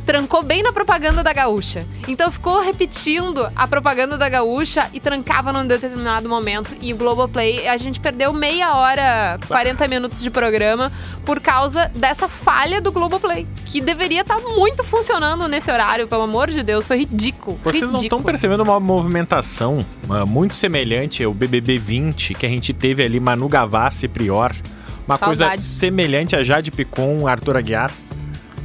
Speaker 3: trancou bem na propaganda da Gaúcha. Então ficou repetindo a propaganda da Gaúcha e trancava num determinado momento. E o Globoplay, a gente perdeu meia hora, 40 minutos de programa por causa dessa falha do Globoplay, que deveria estar muito funcionando nesse horário, pelo amor de Deus. Foi ridículo.
Speaker 4: Vocês não estão
Speaker 3: ridículo.
Speaker 4: percebendo uma movimentação ah, muito semelhante ao BBB 20 que a gente teve ali Manu Gavassi e Prior? Uma coisa semelhante a Jade Picon, Arthur Aguiar.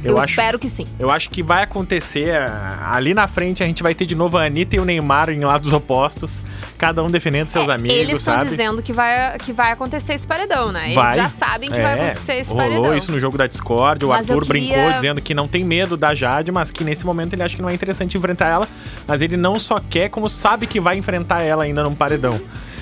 Speaker 3: Eu,
Speaker 4: acho,
Speaker 3: espero que sim.
Speaker 4: eu acho que vai acontecer ah, ali na frente a gente vai ter de novo a Anitta e o Neymar em lados opostos, cada um defendendo seus amigos,
Speaker 3: Eles estão
Speaker 4: sabe?
Speaker 3: dizendo que vai, que vai acontecer esse paredão, né? Eles
Speaker 4: Vai.
Speaker 3: já sabem que vai
Speaker 4: É,
Speaker 3: acontecer esse
Speaker 4: rolou
Speaker 3: paredão.
Speaker 4: isso no jogo da Discord. O
Speaker 3: Mas eu
Speaker 4: Arthur
Speaker 3: queria-
Speaker 4: brincou dizendo que não tem medo da Jade, mas que nesse momento ele acha que não é interessante enfrentar ela. Mas ele não só quer, como sabe que vai enfrentar ela ainda num paredão.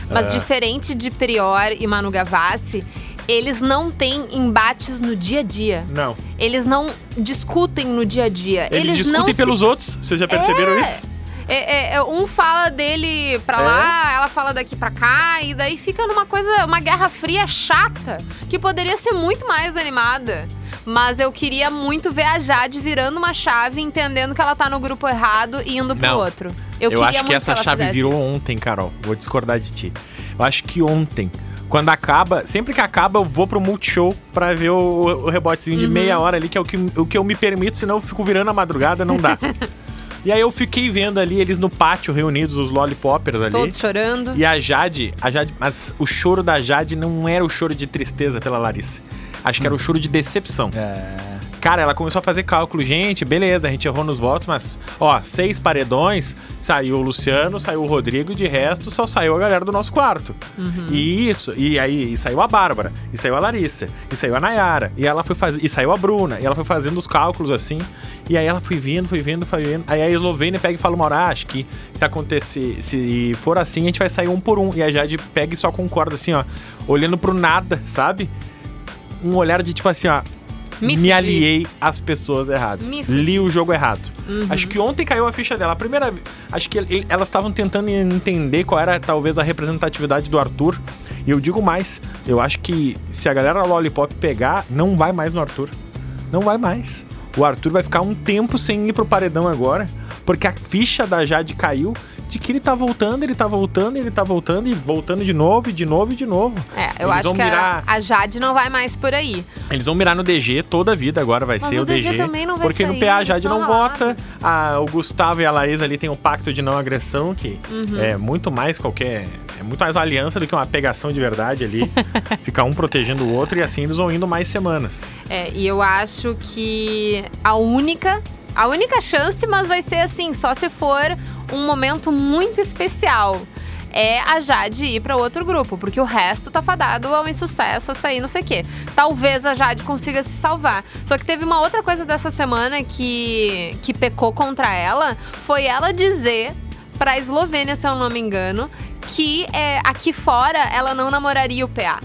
Speaker 3: Mas
Speaker 4: Ah.
Speaker 3: diferente de Prior e Manu Gavassi, eles não têm embates no dia a dia.
Speaker 4: Não.
Speaker 3: Eles não discutem no dia a dia.
Speaker 4: Eles,
Speaker 3: não
Speaker 4: discutem
Speaker 3: se-
Speaker 4: pelos outros. Vocês já perceberam isso?
Speaker 3: É, é, é, um fala dele pra
Speaker 4: É.
Speaker 3: lá, ela fala daqui pra cá, e daí fica numa coisa, uma guerra fria chata, que poderia ser muito mais animada. Mas eu queria muito ver a Jade virando uma chave, entendendo que ela tá no grupo errado e indo pro
Speaker 4: Não.
Speaker 3: outro.
Speaker 4: Eu,
Speaker 3: queria
Speaker 4: acho que essa
Speaker 3: ela
Speaker 4: chave virou
Speaker 3: isso.
Speaker 4: ontem, Carol. Vou discordar de ti. Eu acho que ontem. Quando acaba, sempre que acaba, eu vou pro Multishow pra ver o, o rebotezinho de
Speaker 3: Uhum.
Speaker 4: meia hora ali, que é o que, o que eu me permito, senão eu fico virando a madrugada, não dá. e aí eu fiquei vendo ali eles no pátio reunidos, os lollipoppers ali.
Speaker 3: Todos chorando.
Speaker 4: E a Jade, a Jade, mas o choro da Jade não era o choro de tristeza pela Larissa. Acho que era o choro de decepção.
Speaker 2: É.
Speaker 4: Cara, ela começou a fazer cálculo. Gente, beleza, a gente errou nos votos, mas, ó, seis paredões, saiu o Luciano, saiu o Rodrigo, de resto só saiu a galera do nosso quarto. E isso, e aí e saiu a Bárbara, e saiu a Larissa, e saiu a Nayara, e ela foi fazer, e saiu a Bruna, e ela foi fazendo os cálculos assim, e aí ela foi vindo, foi vindo, foi vindo. Aí a Eslovênia pega e fala ah, acho que se acontecer, se for assim, a gente vai sair um por um. E a Jade pega e só concorda assim, ó, olhando pro nada, sabe? Um olhar de tipo assim, ó,
Speaker 3: Me
Speaker 4: me, aliei às pessoas erradas. Li o jogo errado.
Speaker 3: Uhum.
Speaker 4: Acho que ontem caiu a ficha dela. A primeira vez. Acho que elas estavam tentando entender qual era talvez a representatividade do Arthur. E eu digo mais, eu acho que se a galera Lollipop pegar, não vai mais no Arthur. Não vai mais. O Arthur vai ficar um tempo sem ir pro paredão agora, porque a ficha da Jade caiu de que ele tá voltando, ele tá voltando, ele tá voltando e voltando de novo, e de novo e de novo.
Speaker 3: É, eu
Speaker 4: Eles
Speaker 3: acho que a-
Speaker 4: mirar-
Speaker 3: a, Jade não vai mais por aí.
Speaker 4: Eles vão mirar no DG toda a vida agora, vai
Speaker 3: Mas
Speaker 4: ser
Speaker 3: o DG
Speaker 4: DG.
Speaker 3: também não vai
Speaker 4: porque no
Speaker 3: sair,
Speaker 4: PA a Jade não vota. a- o Gustavo e a Laís ali tem um pacto de não agressão, que
Speaker 3: Uhum.
Speaker 4: é muito mais qualquer. É muito mais aliança do que uma pegação de verdade ali. Fica um protegendo o outro e assim eles vão indo mais semanas.
Speaker 3: É, e eu acho que a única, a única chance, mas vai ser assim, só se for um momento muito especial. É a Jade ir para outro grupo, porque o resto tá fadado ao insucesso, a sair não sei o quê. Talvez a Jade consiga se salvar. Só que teve uma outra coisa dessa semana que, que pecou contra ela, foi ela dizer pra Eslovênia, se eu não me engano, que é, aqui fora ela não namoraria o PA.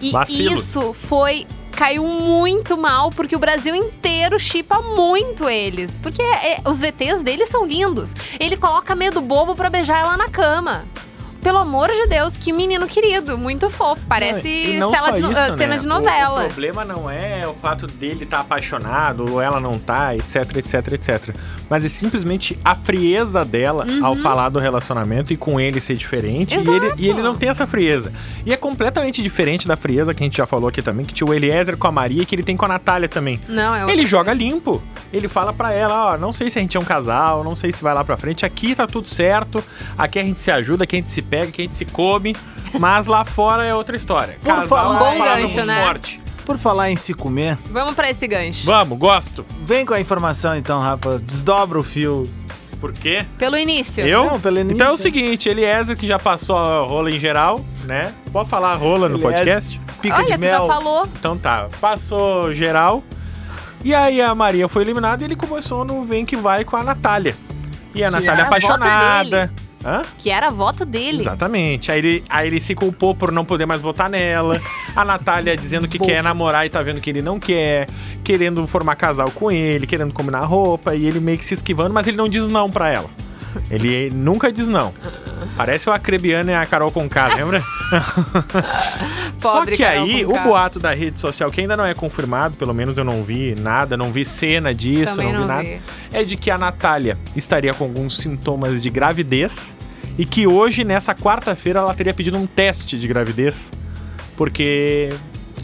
Speaker 3: E
Speaker 4: Vacilo.
Speaker 3: isso foi. Caiu muito mal, porque o Brasil inteiro chipa muito eles. Porque é, os VTs deles são lindos. Ele coloca medo bobo pra beijar ela na cama. Pelo amor de Deus, que menino querido, muito fofo. Parece
Speaker 4: não só
Speaker 3: de
Speaker 4: isso,
Speaker 3: ah, cena
Speaker 4: né?
Speaker 3: de
Speaker 4: O-
Speaker 3: novela.
Speaker 4: O, problema não é o fato dele estar apaixonado ou ela não tá, etc, etc, etc. Mas é simplesmente a frieza dela ao falar do relacionamento e com ele ser diferente. E ele,
Speaker 3: Uhum.
Speaker 4: E ele não tem essa frieza. E é completamente diferente da frieza que a gente já falou aqui também, que tinha o Eliezer com a Maria que ele tem com a Natália também.
Speaker 3: Não, é
Speaker 4: Ele joga limpo. Ele fala pra ela, ó, não sei se a gente é um casal, não sei se vai lá pra frente. Aqui tá tudo certo. Aqui a gente se ajuda, aqui a gente se pega, aqui a gente se come. Mas lá fora é outra história.
Speaker 2: Por
Speaker 4: Casal
Speaker 2: falar
Speaker 4: é
Speaker 2: em-
Speaker 4: palavra
Speaker 3: gancho, né?
Speaker 4: forte.
Speaker 2: Por falar em se comer,
Speaker 3: Vamos pra esse gancho.
Speaker 4: Vamos, gosto.
Speaker 2: vem com a informação então, Rafa. Desdobra o fio.
Speaker 4: Por quê?
Speaker 3: Pelo início.
Speaker 4: Eu?
Speaker 2: Não, pelo início.
Speaker 4: Então é o seguinte, Eliezer que já passou a rola em geral, né? Pode falar rola no
Speaker 2: Eliezer.
Speaker 4: podcast?
Speaker 2: Pica
Speaker 3: Olha,
Speaker 2: de
Speaker 3: tu
Speaker 2: mel.
Speaker 3: já falou.
Speaker 4: Então tá, passou geral. E aí a Maria foi eliminada e ele começou no Vem Que Vai com a Natália. E a
Speaker 3: Que
Speaker 4: Natália
Speaker 3: era voto
Speaker 4: apaixonada. Hã?
Speaker 3: Que era voto dele.
Speaker 4: Exatamente. Aí ele, aí ele se culpou por não poder mais votar nela. A Natália dizendo que
Speaker 2: Bom.
Speaker 4: quer namorar e tá vendo que ele não quer. Querendo formar casal com ele, querendo combinar roupa. E ele meio que se esquivando, mas ele não diz não pra ela. Ele nunca diz não. Parece o Acrebiano e a Carol Conká, lembra? Só que
Speaker 3: Carol
Speaker 4: aí,
Speaker 3: Conká.
Speaker 4: o boato da rede social, que ainda não é confirmado, pelo menos eu não vi nada, não vi cena disso,
Speaker 3: Também
Speaker 4: não vi
Speaker 3: não
Speaker 4: nada,
Speaker 3: vi.
Speaker 4: é de que a Natália estaria com alguns sintomas de gravidez e que hoje, nessa quarta-feira, ela teria pedido um teste de gravidez, porque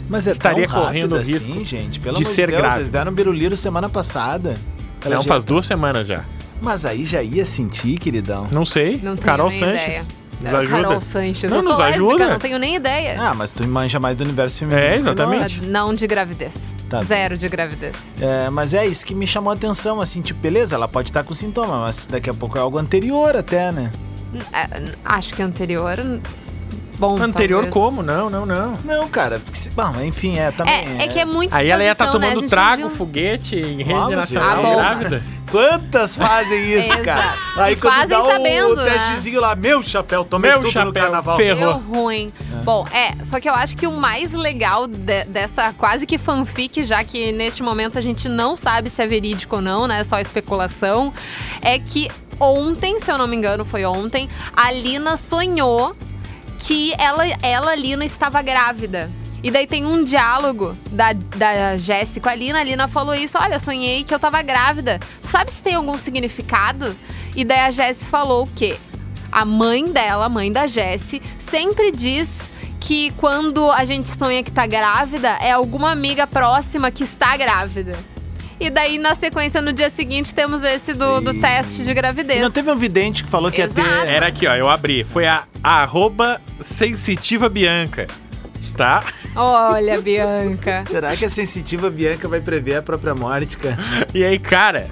Speaker 2: Mas é
Speaker 4: Estaria correndo
Speaker 2: assim,
Speaker 4: risco
Speaker 2: gente. Pelo
Speaker 4: de
Speaker 2: amor
Speaker 4: ser
Speaker 2: de Deus,
Speaker 4: grávida.
Speaker 2: eles deram biruliro semana passada. Ela
Speaker 4: não faz duas semanas já.
Speaker 2: Mas aí já ia sentir, queridão.
Speaker 4: Não sei.
Speaker 3: Não tenho
Speaker 4: Carol
Speaker 3: nem
Speaker 4: Sanches.
Speaker 3: ideia.
Speaker 4: Nos
Speaker 3: É,
Speaker 4: ajuda.
Speaker 3: Carol Sanches.
Speaker 4: Não,
Speaker 3: eu sou
Speaker 4: nos
Speaker 3: lésbica,
Speaker 4: ajuda.
Speaker 3: não tenho nem ideia.
Speaker 2: Ah, mas tu manja mais do universo feminino.
Speaker 4: É, exatamente.
Speaker 3: Mas não de gravidez.
Speaker 2: Tá bem.
Speaker 3: Zero de gravidez.
Speaker 2: É, mas é isso que me chamou a atenção, assim, tipo, beleza, ela pode estar com sintoma, mas daqui a pouco é algo anterior até, né?
Speaker 3: É, Acho que anterior. Bom,
Speaker 4: Anterior
Speaker 3: talvez.
Speaker 4: como? Não, não, não.
Speaker 2: Não, cara, porque se- bom, enfim, é também.
Speaker 3: É, é que é muito
Speaker 4: Aí ela ia estar
Speaker 3: suposição, né?
Speaker 4: Tomando trago, foguete em rede
Speaker 2: Vamos,
Speaker 4: nacional
Speaker 3: Ah, bom.
Speaker 4: grávida.
Speaker 2: Quantas fazem isso,
Speaker 3: Exato.
Speaker 2: cara?
Speaker 3: E
Speaker 2: Aí quando
Speaker 3: fazem
Speaker 2: dá o
Speaker 3: sabendo, né?
Speaker 2: testezinho lá, meu chapéu, tomei
Speaker 4: Meu
Speaker 2: tudo no
Speaker 4: chapéu,
Speaker 2: carnaval.
Speaker 4: ferrou.
Speaker 3: Deu ruim. Bom, é, só que eu acho que o mais legal de- dessa quase que fanfic, já que neste momento a gente não sabe se é verídico ou não, né? Só especulação, é que ontem, se eu não me engano, foi ontem, a Lina sonhou que ela, ela Lina, estava grávida. E daí tem um diálogo da, da Jéssica com a Lina. A Lina falou isso: Olha, sonhei que eu tava grávida. Tu sabe se tem algum significado? E daí a Jéssica falou o quê? A mãe dela, a mãe da Jessie, sempre diz que quando a gente sonha que tá grávida, é alguma amiga próxima que está grávida. E daí, na sequência, no dia seguinte, temos esse do, do
Speaker 2: E-
Speaker 3: teste de
Speaker 2: E
Speaker 3: gravidez.
Speaker 2: não teve um vidente que falou que ia
Speaker 3: Exato.
Speaker 2: ter.
Speaker 4: Era aqui, ó, eu abri. Foi a arroba sensitiva Bianca. Tá?
Speaker 3: Olha, Bianca.
Speaker 2: Será que a sensitiva Bianca vai prever a própria morte, cara?
Speaker 4: E aí, cara,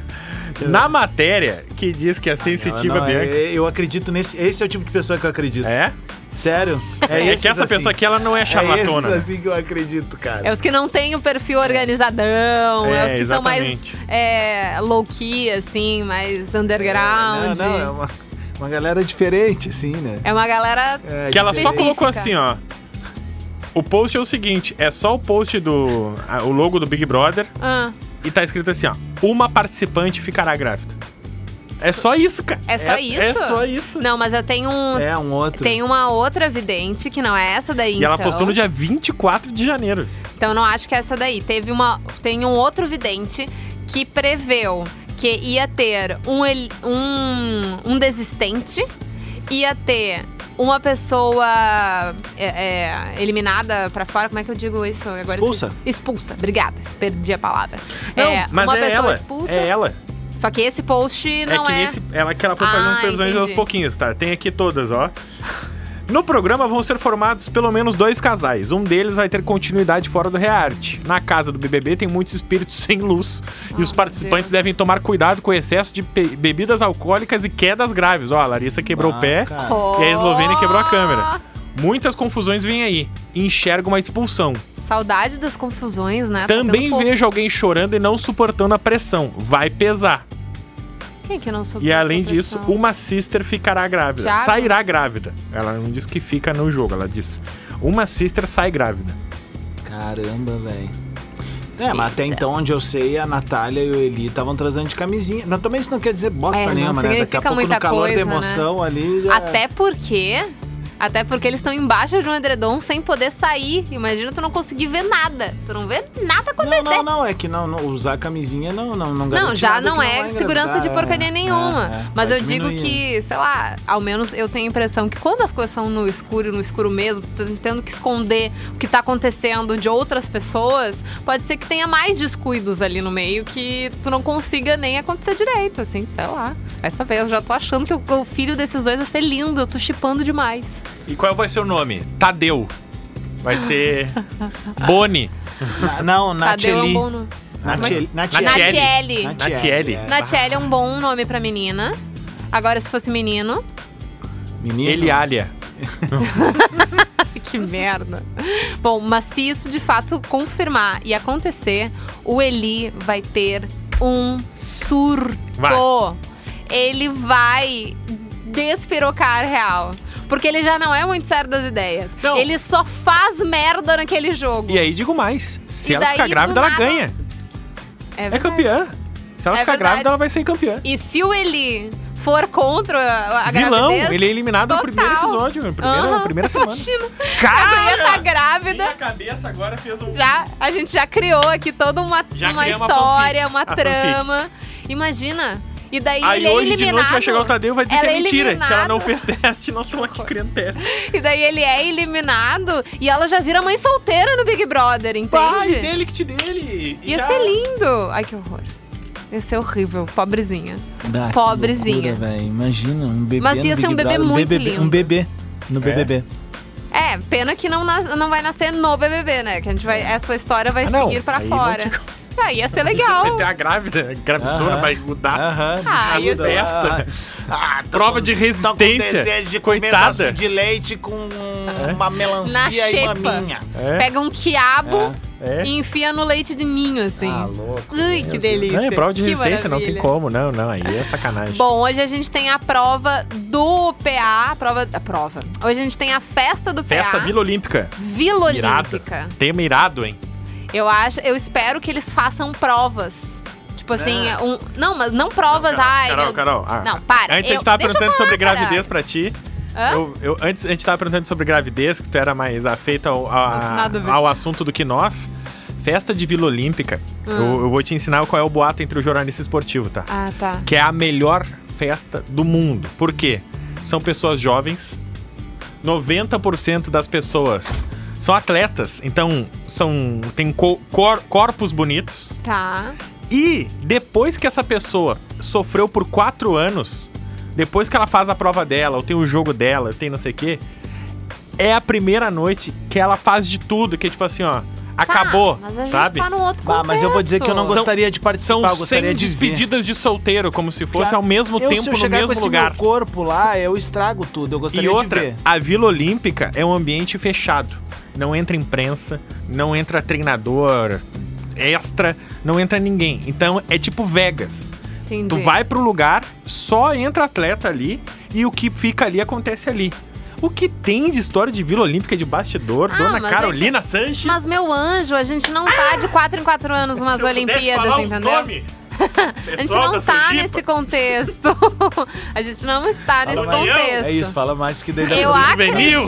Speaker 4: na matéria que diz que a sensitiva
Speaker 2: Não,
Speaker 4: Bianca.
Speaker 2: é- eu acredito nesse. Esse é o tipo de pessoa que eu acredito.
Speaker 4: É?
Speaker 2: Sério?
Speaker 4: É,
Speaker 2: esses
Speaker 4: que essa
Speaker 2: assim.
Speaker 4: pessoa aqui, ela não é
Speaker 2: É
Speaker 4: charlatona. né?
Speaker 2: assim que eu acredito, cara.
Speaker 3: É os que não têm o perfil organizadão, é,
Speaker 4: É,
Speaker 3: os que são mais
Speaker 4: exatamente.
Speaker 3: é, low-key, assim, mais underground.
Speaker 2: Não, não, é uma, uma galera diferente, assim, né?
Speaker 3: É uma galera.
Speaker 2: É,
Speaker 4: Que ela só colocou assim, ó. O post é o seguinte: é só o post do. a- o logo do Big Brother
Speaker 3: Ah,
Speaker 4: e tá escrito assim, ó. Uma participante ficará grávida. É só isso, cara.
Speaker 3: É só isso?
Speaker 4: É só isso.
Speaker 3: não, mas eu tenho um.
Speaker 2: É, um outro.
Speaker 3: Tem uma outra vidente, que não é essa daí,
Speaker 4: E ela
Speaker 3: então.
Speaker 4: postou no dia 24 de janeiro.
Speaker 3: Então eu não acho que é essa daí. Teve uma. Tem um outro vidente que preveu que ia ter um, el- um, um desistente, ia ter uma pessoa é, é, eliminada pra fora. Como é que eu digo isso agora?
Speaker 2: Expulsa?
Speaker 3: Expulsa, obrigada. Perdi a palavra.
Speaker 4: Não,
Speaker 3: é,
Speaker 4: mas
Speaker 3: uma
Speaker 4: é
Speaker 3: pessoa
Speaker 4: ela.
Speaker 3: expulsa.
Speaker 4: É ela.
Speaker 3: Só que esse post não
Speaker 4: é que
Speaker 3: é.
Speaker 4: nesse. Ela que ela foi fazendo
Speaker 3: Ah,
Speaker 4: as previsões aos pouquinhos, tá? Tem aqui todas, ó. No programa vão ser formados pelo menos dois casais. Um deles vai ter continuidade fora do reality. Na casa do BBB tem muitos espíritos sem luz. e
Speaker 3: Ah,
Speaker 4: os participantes
Speaker 3: meu
Speaker 4: devem tomar cuidado com o excesso de bebidas alcoólicas e quedas graves. Ó, a Larissa quebrou
Speaker 2: Ah,
Speaker 4: o pé
Speaker 2: cara.
Speaker 4: e a Eslovênia quebrou a câmera. Muitas confusões vêm aí. Enxerga uma expulsão.
Speaker 3: Saudade das confusões, né? Tá
Speaker 4: Também vejo alguém chorando e não suportando a pressão. Vai pesar.
Speaker 3: Quem que não soube
Speaker 4: E além disso, uma sister ficará grávida.
Speaker 3: Thiago?
Speaker 4: Sairá grávida. Ela não diz que fica no jogo, ela diz: uma sister sai grávida.
Speaker 2: Caramba, velho. É, mas até então, onde eu sei, a Natália e o Eli estavam trazendo de camisinha. Não, também isso não quer dizer bosta
Speaker 3: É,
Speaker 2: nenhuma, né? Daqui a pouco, no calor
Speaker 3: coisa,
Speaker 2: da
Speaker 3: né?
Speaker 2: emoção ali. Já...
Speaker 3: Até porque. Até porque eles estão embaixo de um edredom sem poder sair. Imagina tu não conseguir ver nada. Tu não vê nada acontecer.
Speaker 2: Não, não, não, é que não, não- usar camisinha não não não
Speaker 3: Não, já
Speaker 2: nada
Speaker 3: não é
Speaker 2: vai
Speaker 3: segurança de
Speaker 2: engravidar,
Speaker 3: porcaria
Speaker 2: é,
Speaker 3: nenhuma.
Speaker 2: é, é,
Speaker 3: Mas eu digo que, sei lá, ao menos eu tenho a impressão que quando as coisas são no escuro, no escuro mesmo, tu tendo que esconder o que tá acontecendo de outras pessoas, pode ser que tenha mais descuidos ali no meio que tu não consiga nem acontecer direito, assim, sei lá. Vai saber, eu já tô achando que o, o filho desses dois vai ser lindo, eu tô chipando demais.
Speaker 4: E qual vai ser o nome? Tadeu. Vai ser Boni.
Speaker 2: Na- Não. Natieli.
Speaker 4: Natiele.
Speaker 3: Natiele.
Speaker 4: Natiele.
Speaker 2: é.
Speaker 3: Natiele é um bom nome pra menina. Agora, se fosse menino.
Speaker 2: Menino.
Speaker 4: Eliália.
Speaker 3: que merda. Bom, mas se isso de fato confirmar e acontecer, o Eli vai ter um surto.
Speaker 4: Vai.
Speaker 3: ele vai despirocar real. Porque ele já não é muito sério das ideias.
Speaker 4: Não.
Speaker 3: Ele só faz merda naquele jogo.
Speaker 4: E aí digo mais, se
Speaker 3: E
Speaker 4: ela
Speaker 3: daí,
Speaker 4: ficar grávida, ela
Speaker 3: nada-
Speaker 4: ganha.
Speaker 3: É,
Speaker 4: É campeã. Se ela
Speaker 3: É
Speaker 4: ficar
Speaker 3: verdade.
Speaker 4: grávida, ela vai ser campeã.
Speaker 3: E se o Eli for contra a, a
Speaker 4: Vilão,
Speaker 3: gravidez...
Speaker 4: ele é eliminado no
Speaker 3: total.
Speaker 4: primeiro episódio, na primeira,
Speaker 3: Aham.
Speaker 4: primeira semana.
Speaker 3: Imagina. A mulher tá grávida.
Speaker 4: Minha cabeça agora fez um...
Speaker 3: Já, a gente já criou aqui toda uma,
Speaker 4: Já
Speaker 3: uma história, uma
Speaker 4: A
Speaker 3: trama. Imagina. E daí
Speaker 4: Aí
Speaker 3: ele é
Speaker 4: hoje de
Speaker 3: eliminado.
Speaker 4: noite vai chegar o Tadeu e vai dizer
Speaker 3: Ela
Speaker 4: que é
Speaker 3: é
Speaker 4: mentira, que ela não fez teste, nós estamos aqui criando teste.
Speaker 3: E daí ele é eliminado e ela já vira mãe solteira no Big Brother, entende?
Speaker 4: Pai dele que te dele. E
Speaker 3: Ia
Speaker 4: já-
Speaker 3: ser lindo. Ai, que horror. Ia ser horrível, pobrezinha.
Speaker 2: Ah,
Speaker 3: Pobrezinha.
Speaker 2: loucura, velho. Imagina, um bebê
Speaker 3: Mas
Speaker 2: no
Speaker 3: ia ser
Speaker 2: Big
Speaker 3: um bebê
Speaker 2: Brother,
Speaker 3: muito
Speaker 2: BBB,
Speaker 3: lindo.
Speaker 2: Um bebê no BBB.
Speaker 3: É, pena que não, nas- não vai nascer no BBB, né? Que a gente vai, essa história vai
Speaker 4: Ah, não.
Speaker 3: seguir
Speaker 4: não
Speaker 3: fora.
Speaker 4: tem
Speaker 3: Ah, ia ser legal.
Speaker 4: Vai ter a grávida, gravidona vai mudar.
Speaker 3: Ah,
Speaker 4: As
Speaker 3: ser-
Speaker 4: festas.
Speaker 2: Ah, tô
Speaker 4: Prova
Speaker 2: com-
Speaker 4: de
Speaker 2: com
Speaker 4: resistência.
Speaker 2: de
Speaker 4: Coitada.
Speaker 2: de leite com
Speaker 4: É.
Speaker 2: uma melancia e
Speaker 3: xepa.
Speaker 2: maminha.
Speaker 4: É,
Speaker 3: Pega um quiabo
Speaker 4: é.
Speaker 3: e enfia no leite de ninho, assim.
Speaker 2: Ah, louco.
Speaker 3: Ai, que delícia.
Speaker 4: Não, é prova de
Speaker 3: Que
Speaker 4: resistência, não tem
Speaker 3: maravilha.
Speaker 4: como, não, não, aí é sacanagem.
Speaker 3: Bom, hoje a gente tem a prova do PA, a prova, a prova. Hoje a gente tem a festa do
Speaker 4: Festa
Speaker 3: PA,
Speaker 4: Vila Olímpica.
Speaker 3: Vila. Olímpica.
Speaker 4: Tema irado, hein?
Speaker 3: Eu acho, eu espero que eles façam provas. Tipo assim,
Speaker 4: É.
Speaker 3: um, não, mas não provas,
Speaker 4: Carol,
Speaker 3: ai,
Speaker 4: Carol,
Speaker 3: meu-
Speaker 4: Carol. ah,
Speaker 3: Não, para.
Speaker 4: Antes a
Speaker 3: eu-
Speaker 4: gente tava perguntando
Speaker 3: falar,
Speaker 4: sobre gravidez pra ti. Eu, eu- antes a gente tava perguntando sobre gravidez, que tu era mais afeita ao, a-
Speaker 3: a
Speaker 4: ao assunto do que nós. Festa de Vila Olímpica.
Speaker 3: Hum.
Speaker 4: Eu, eu vou te ensinar qual é o boato entre o jornalista esportivo, tá?
Speaker 3: Ah, tá.
Speaker 4: Que é a melhor festa do mundo. Por quê? São pessoas jovens. 90% das pessoas são atletas. Então, são tem co- cor- corpos bonitos.
Speaker 3: Tá.
Speaker 4: E depois que essa pessoa sofreu por quatro anos, depois que ela faz a prova dela, ou tem o jogo dela, tem não sei o quê, é a primeira noite que ela faz de tudo, que é tipo assim, ó, acabou,
Speaker 3: Tá, mas a gente
Speaker 4: sabe?
Speaker 3: tá num outro
Speaker 2: Ah, mas eu vou dizer que eu não
Speaker 3: contexto.
Speaker 2: gostaria de participar,
Speaker 4: São
Speaker 2: eu gostaria
Speaker 4: 100
Speaker 2: de ver.
Speaker 4: despedidas de solteiro, como se fosse
Speaker 2: Cara,
Speaker 4: ao mesmo
Speaker 2: eu, se
Speaker 4: tempo
Speaker 2: eu
Speaker 4: no
Speaker 2: chegar com
Speaker 4: mesmo
Speaker 2: esse
Speaker 4: lugar.
Speaker 2: meu corpo lá, eu estrago tudo. Eu gostaria
Speaker 4: E outra,
Speaker 2: de ver.
Speaker 4: a Vila Olímpica é um ambiente fechado. Não entra imprensa, não entra treinador extra, não entra ninguém. Então é tipo Vegas.
Speaker 3: Entendi.
Speaker 4: Tu vai pro lugar, só entra atleta ali e o que fica ali acontece ali. O que tem de história de Vila Olímpica de bastidor,
Speaker 3: Ah,
Speaker 4: Dona
Speaker 3: mas é
Speaker 4: Carolina Sanches?
Speaker 3: Mas, meu anjo, a gente não tá de 4 em 4 anos umas
Speaker 4: Se
Speaker 3: Olimpíadas, entendeu? A gente não tá nesse contexto. a gente não está nesse
Speaker 4: Maranhão.
Speaker 3: contexto.
Speaker 2: É isso, fala mais, porque daí dá
Speaker 3: Eu acredito.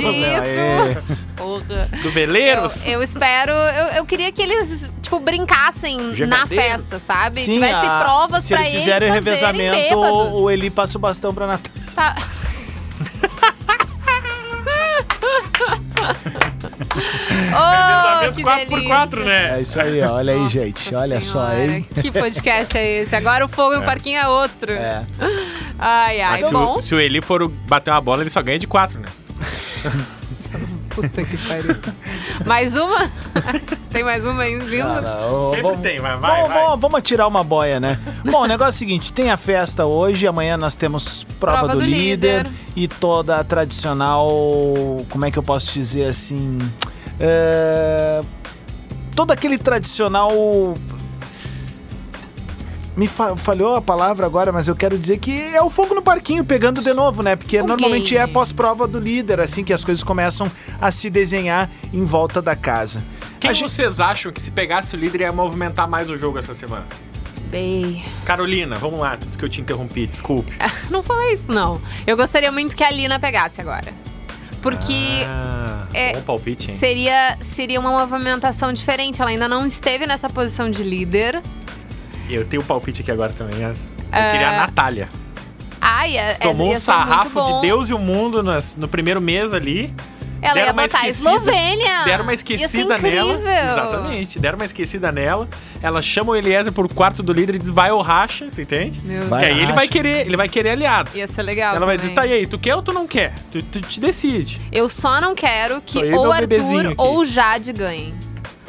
Speaker 3: Porra.
Speaker 4: do Veleiros.
Speaker 3: Eu, eu espero. Eu, eu queria que eles, tipo, brincassem na festa, sabe?
Speaker 2: Sim,
Speaker 3: Tivesse
Speaker 2: a-
Speaker 3: provas
Speaker 2: se
Speaker 3: pra
Speaker 2: eles fizerem
Speaker 3: fazerem
Speaker 2: revezamento,
Speaker 3: bêbados.
Speaker 2: o Eli passa o bastão pra Natália.
Speaker 3: Tá. oh, que
Speaker 4: 4x4, né?
Speaker 2: É isso aí, olha aí,
Speaker 3: Nossa
Speaker 2: gente. Olha só,
Speaker 3: Senhora,
Speaker 2: hein?
Speaker 3: Que podcast é esse? Agora o fogo no parquinho é outro.
Speaker 2: É.
Speaker 3: Ai, ai.
Speaker 4: Mas se
Speaker 3: Bom,
Speaker 4: o, se o Eli for bater uma bola, ele só ganha de 4, né?
Speaker 3: puta que pariu. Mais uma? Tem mais uma aí vindo?
Speaker 2: Cara, ô,
Speaker 4: Sempre
Speaker 2: vamos-
Speaker 4: tem, mas vai,
Speaker 2: Vamos,
Speaker 4: vai.
Speaker 2: vamos- vamos atirar uma boia, né? Bom, o negócio é o seguinte: tem a festa hoje, amanhã nós temos prova,
Speaker 3: Prova
Speaker 2: do,
Speaker 3: do
Speaker 2: líder,
Speaker 3: líder.
Speaker 2: e toda a tradicional. Como é que eu posso dizer assim? É, todo aquele tradicional. Me fa- falhou a palavra agora, mas eu quero dizer que é o fogo no parquinho pegando de novo, né? Porque
Speaker 3: O
Speaker 2: normalmente
Speaker 3: game.
Speaker 2: é pós-prova do líder, assim que as coisas começam a se desenhar em volta da casa.
Speaker 4: Quem
Speaker 2: A gente-
Speaker 4: vocês acham que se pegasse o líder ia movimentar mais o jogo essa semana?
Speaker 3: Bem.
Speaker 4: Carolina, vamos lá, tu disse que eu te interrompi, desculpe.
Speaker 3: Não falei isso, não. Eu gostaria muito que a Lina pegasse agora. Porque
Speaker 4: Ah,
Speaker 3: é-
Speaker 4: bom palpite, hein?
Speaker 3: seria, seria uma movimentação diferente. Ela ainda não esteve nessa posição de líder.
Speaker 4: Eu tenho um palpite aqui agora também. Eu queria a Natália.
Speaker 3: Ai, é,
Speaker 4: Tomou
Speaker 3: ia
Speaker 4: um sarrafo de Deus e o mundo nas- no primeiro mês ali.
Speaker 3: Ela
Speaker 4: deram
Speaker 3: ia botar a. Eslovênia.
Speaker 4: Deram uma esquecida nela. Exatamente. Deram uma esquecida nela. Ela chama o Eliezer por quarto do líder e diz: vai ou racha, tu entende?
Speaker 3: Meu
Speaker 2: Vai
Speaker 4: que aí ele vai querer, ele vai querer aliado.
Speaker 3: Ia ser legal.
Speaker 4: Ela vai
Speaker 3: também.
Speaker 4: dizer, tá e aí, tu quer ou tu não quer? Tu, tu te decide.
Speaker 3: Eu só não quero que ou Arthur ou Jade ganhem.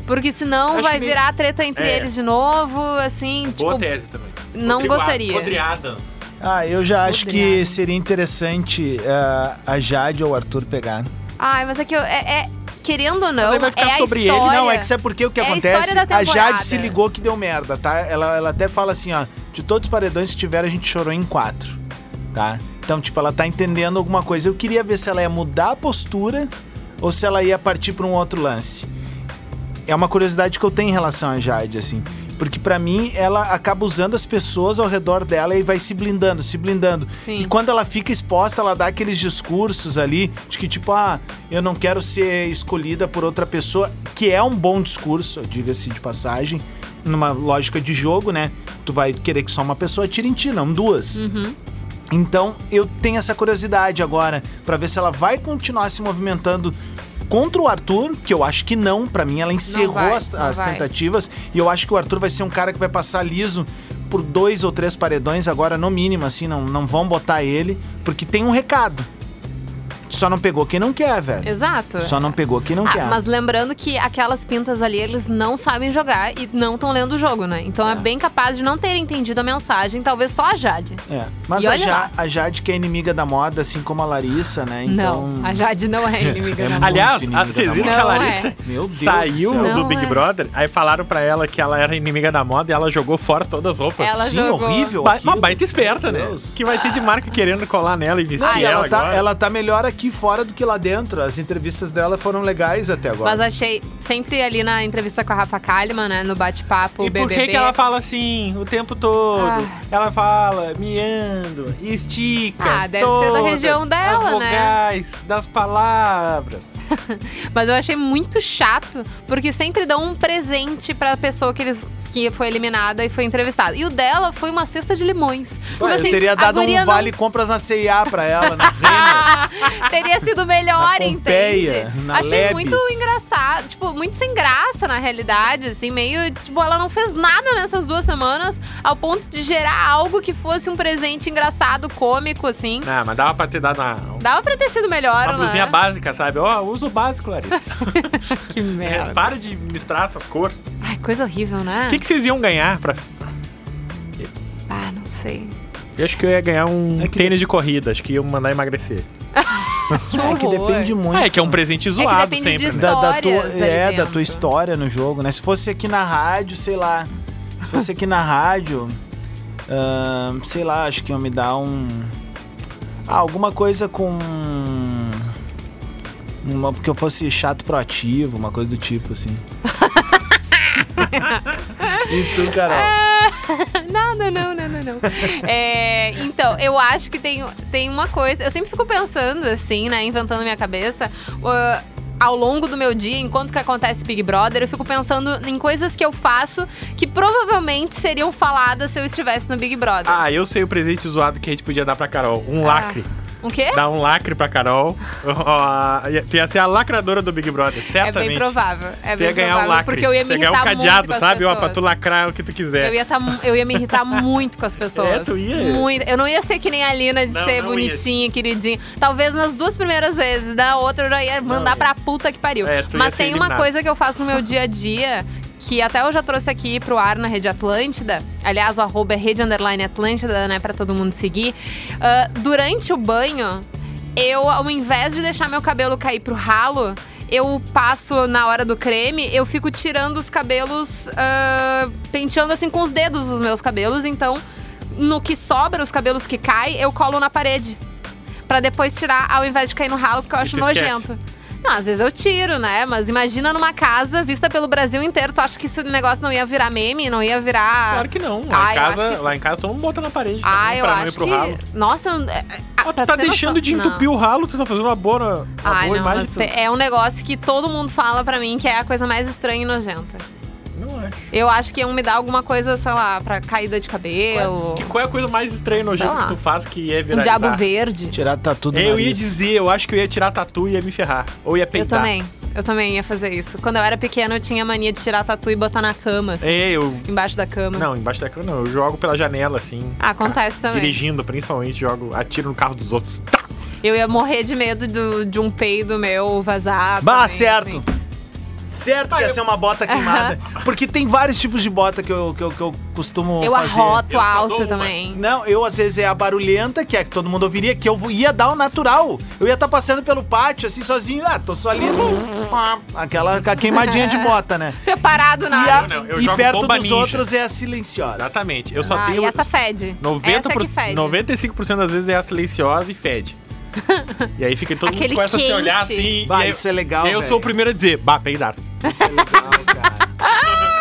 Speaker 3: Porque senão
Speaker 4: Acho
Speaker 3: vai
Speaker 4: que-
Speaker 3: virar treta entre
Speaker 4: É.
Speaker 3: eles de novo, assim,
Speaker 4: Boa
Speaker 3: tipo,
Speaker 4: tese também.
Speaker 3: não
Speaker 4: Rodrigo
Speaker 3: gostaria.
Speaker 4: Rodrigo Adams.
Speaker 2: Ah, eu já acho que
Speaker 3: Obrigada.
Speaker 2: seria interessante ah, a Jade ou o Arthur pegar.
Speaker 3: Ai, mas é que eu, é, é- querendo ou não,
Speaker 4: Mas vai ficar
Speaker 3: é a
Speaker 4: sobre ele.
Speaker 3: história.
Speaker 2: Não, é que sabe por quê? O que
Speaker 3: É a
Speaker 2: acontece?
Speaker 3: história da
Speaker 2: A Jade se ligou que deu merda, tá? Ela, ela até fala assim, ó, de todos os paredões que tiveram, a gente chorou em quatro. tá? Então, tipo, ela tá entendendo alguma coisa. Eu queria ver se ela ia mudar a postura ou se ela ia partir para um outro lance. É uma curiosidade que eu tenho em relação a Jade, assim. Porque pra mim, ela acaba usando as pessoas ao redor dela e vai se blindando, se blindando.
Speaker 3: Sim.
Speaker 2: E quando ela fica exposta, ela dá aqueles discursos ali de que, tipo, ah, eu não quero ser escolhida por outra pessoa, que é um bom discurso, diga-se de passagem, numa lógica de jogo, né? Tu vai querer que só uma pessoa tire em ti, não duas.
Speaker 3: Uhum.
Speaker 2: Então eu tenho essa curiosidade agora pra ver se ela vai continuar se movimentando contra o Arthur, que eu acho que não, Pra mim ela encerrou
Speaker 3: vai,
Speaker 2: as, as tentativas. E eu acho que o Arthur vai ser um cara que vai passar liso por dois ou três paredões agora no mínimo, assim, não, não vão botar ele, porque tem um recado. Só não pegou quem não quer, velho.
Speaker 3: Exato.
Speaker 2: Só não pegou quem não
Speaker 3: Ah,
Speaker 2: quer.
Speaker 3: mas lembrando que aquelas pintas ali, eles não sabem jogar e não estão lendo o jogo, né? Então é.
Speaker 2: É.
Speaker 3: bem capaz de não terem entendido a mensagem, talvez só a Jade.
Speaker 2: É. Mas a, Ja-
Speaker 3: lá.
Speaker 2: a Jade, que é inimiga da moda, assim como a Larissa, né? Então.
Speaker 3: Não, a Jade não é inimiga
Speaker 2: É
Speaker 3: da moda.
Speaker 4: Aliás, a- vocês
Speaker 2: da
Speaker 4: viram que a Larissa
Speaker 3: é.
Speaker 2: Meu Deus
Speaker 4: saiu
Speaker 2: do céu.
Speaker 4: do Big
Speaker 3: é.
Speaker 4: Brother, aí falaram pra ela que ela era inimiga da moda e ela jogou fora todas as roupas.
Speaker 3: Ela
Speaker 2: Sim,
Speaker 3: jogou.
Speaker 2: horrível.
Speaker 4: Ba
Speaker 2: aquilo.
Speaker 4: uma baita esperta,
Speaker 2: Meu
Speaker 4: né?
Speaker 2: Deus.
Speaker 4: Que vai ter de marca querendo colar nela e vestir
Speaker 2: Não,
Speaker 4: ela,
Speaker 2: ela, tá,
Speaker 4: agora.
Speaker 2: ela tá melhor aqui fora do que lá dentro. As entrevistas dela foram legais até agora.
Speaker 3: Mas achei, sempre ali na entrevista com a Rafa Kalimann, né, no bate-papo
Speaker 4: E por
Speaker 3: BBB.
Speaker 4: que, que ela fala assim o tempo todo?
Speaker 3: Ah.
Speaker 4: Ela fala miando, estica.
Speaker 3: Ah, deve ser da
Speaker 4: todas
Speaker 3: região dela,
Speaker 4: as
Speaker 3: né?
Speaker 4: vogais das palavras.
Speaker 3: Mas eu achei muito chato, porque sempre dão um presente pra pessoa que eles que foi eliminada e foi entrevistada. E o dela foi uma cesta de limões. Tipo
Speaker 2: Ué,
Speaker 3: assim,
Speaker 2: eu teria
Speaker 3: a
Speaker 2: dado um
Speaker 3: não-
Speaker 2: vale compras na CIA pra ela, na Renner.
Speaker 3: Teria sido melhor,
Speaker 2: Na Pompeia,
Speaker 3: entende?
Speaker 2: na
Speaker 3: Achei
Speaker 2: Lebes.
Speaker 3: muito engraçado, tipo, muito sem graça na realidade, assim, meio, tipo, ela não fez nada nessas duas semanas ao ponto de gerar algo que fosse um presente engraçado, cômico, assim.
Speaker 4: Ah, mas dava pra ter dado uma,
Speaker 3: Dava pra ter sido melhor,
Speaker 4: uma
Speaker 3: né?
Speaker 4: blusinha básica, sabe? Ó, usa o básico, Larissa.
Speaker 3: Que
Speaker 4: É,
Speaker 3: merda.
Speaker 4: para de misturar essas cores.
Speaker 3: Ai, coisa horrível, né?
Speaker 4: O que, que vocês iam ganhar pra.
Speaker 3: Ah, não sei.
Speaker 4: Eu acho que eu ia ganhar um
Speaker 2: É que-
Speaker 4: tênis de corrida, acho que ia mandar emagrecer.
Speaker 3: Que
Speaker 2: É que depende muito.
Speaker 4: É que é um presente zoado
Speaker 3: depende
Speaker 4: sempre,
Speaker 3: de
Speaker 4: né?
Speaker 2: da, da tua, é, da
Speaker 3: dentro.
Speaker 2: tua história no jogo, né? Se fosse aqui na rádio, sei lá. Se fosse aqui na rádio, ahn, sei lá, acho que ia me dar um. Ah, alguma coisa com. Uma, porque eu fosse chato proativo, uma coisa do tipo, assim. e tu, Carol?
Speaker 3: Não, não, não, não, não, não. É, então, eu acho que tem, tem uma coisa. Eu sempre fico pensando, assim, né? Inventando minha cabeça. uh, ao longo do meu dia, enquanto que acontece Big Brother, eu fico pensando em coisas que eu faço que provavelmente seriam faladas se eu estivesse no Big Brother.
Speaker 4: Ah, eu sei o presente zoado que a gente podia dar pra Carol. Um
Speaker 3: Ah.
Speaker 4: lacre.
Speaker 3: Um quê?
Speaker 4: Dar um lacre pra Carol. Ia- tu ia ser a lacradora do Big Brother,
Speaker 3: É
Speaker 4: certamente.
Speaker 3: bem provável. É
Speaker 4: Tu
Speaker 3: bem
Speaker 4: ia ganhar
Speaker 3: provável,
Speaker 4: um lacre.
Speaker 3: Porque eu ia
Speaker 4: Tu
Speaker 3: me irritar
Speaker 4: um cadeado,
Speaker 3: muito
Speaker 4: sabe? Ó, pra tu lacrar o que tu quiser.
Speaker 3: Eu ia, tá, eu ia me irritar muito com as pessoas.
Speaker 4: É, tu ia?
Speaker 3: Muito. Eu não ia ser que nem a Lina de
Speaker 4: Não,
Speaker 3: ser
Speaker 4: não ia.
Speaker 3: bonitinha, queridinha. Talvez nas duas primeiras vezes. Da outra eu já ia mandar
Speaker 4: ia.
Speaker 3: pra puta que pariu.
Speaker 4: É, tu ia
Speaker 3: Mas tem uma coisa que eu faço no meu dia a dia. Que até eu já trouxe aqui pro ar na Rede Atlântida. Aliás, o arroba é Rede Underline Atlântida, né? Pra todo mundo seguir. Ah, durante o banho, eu, ao invés de deixar meu cabelo cair pro ralo, eu passo na hora do creme, eu fico tirando os cabelos, ah, penteando assim com os dedos os meus cabelos. Então, no que sobra, os cabelos que caem, eu colo na parede. Pra depois tirar, ao invés de cair no ralo, porque eu acho
Speaker 4: tu esquece.
Speaker 3: Não, às vezes eu tiro, né? Mas imagina numa casa vista pelo Brasil inteiro. Tu acha que esse negócio não ia virar meme? Não ia virar.
Speaker 4: Claro que não. Lá,
Speaker 3: Ah,
Speaker 4: em casa,
Speaker 3: que
Speaker 4: lá em casa todo mundo bota na parede.
Speaker 3: Ah,
Speaker 4: também,
Speaker 3: eu
Speaker 4: pra não
Speaker 3: acho
Speaker 4: pro
Speaker 3: que.
Speaker 4: ralo.
Speaker 3: Nossa,
Speaker 4: Ah, tu tá
Speaker 3: ter
Speaker 4: deixando
Speaker 3: noção-
Speaker 4: de
Speaker 3: não.
Speaker 4: entupir o ralo, tu tá fazendo uma boa, uma
Speaker 3: Ai,
Speaker 4: boa
Speaker 3: não,
Speaker 4: imagem. tu-
Speaker 3: é um negócio que todo mundo fala pra mim que é a coisa mais estranha e nojenta. Eu acho que iam me dar alguma coisa, sei lá, pra caída de cabelo.
Speaker 4: Que- Qual é a coisa mais estranha
Speaker 3: Sei lá.
Speaker 4: que tu faz que ia
Speaker 3: Um
Speaker 4: viralizar?
Speaker 3: diabo verde.
Speaker 2: Tirar tatu do
Speaker 4: Eu ia
Speaker 2: nariz.
Speaker 4: dizer, eu acho que eu ia tirar tatu e ia me ferrar. Ou ia
Speaker 3: Eu
Speaker 4: peitar.
Speaker 3: também. Eu também ia fazer isso. Quando eu era pequena, eu tinha mania de tirar tatu e botar na cama, assim,
Speaker 4: É, eu.
Speaker 3: embaixo da cama.
Speaker 4: Não, embaixo da cama não. Eu jogo pela janela, assim.
Speaker 3: Ah, acontece também.
Speaker 4: Dirigindo, principalmente, jogo, atiro no carro dos outros. Tá!
Speaker 3: Eu ia morrer de medo do- de um peido meu vazar.
Speaker 2: Bah,
Speaker 3: também,
Speaker 2: certo.
Speaker 3: assim.
Speaker 2: Certo que ia ser uma bota queimada. Porque tem vários tipos de bota que eu, que eu, que eu costumo
Speaker 3: Eu
Speaker 2: fazer.
Speaker 3: arroto
Speaker 4: Eu só
Speaker 3: alto
Speaker 4: uma.
Speaker 3: também.
Speaker 2: Não, eu às vezes é a barulhenta, que é que todo mundo ouviria, que eu ia dar o natural. Eu ia estar passando pelo pátio, assim, sozinho. Ah, tô só ali. Aquela queimadinha de bota, né?
Speaker 3: Separado na
Speaker 2: E, a-
Speaker 3: área.
Speaker 4: não, eu
Speaker 2: e
Speaker 4: jogo
Speaker 2: perto
Speaker 4: bomba
Speaker 2: dos
Speaker 4: ninja.
Speaker 2: outros é a silenciosa.
Speaker 4: Exatamente. Eu só
Speaker 3: Ah,
Speaker 4: tenho.
Speaker 3: e essa fede.
Speaker 4: 90
Speaker 3: essa é que fede.
Speaker 4: 95% das vezes é a silenciosa e fede. E aí fica todo
Speaker 3: Aquele
Speaker 4: mundo começa a se olhar assim.
Speaker 2: Vai,
Speaker 4: e aí,
Speaker 2: isso é legal,
Speaker 4: eu sou o primeiro a dizer, bah, peidar.
Speaker 2: Isso é legal, cara.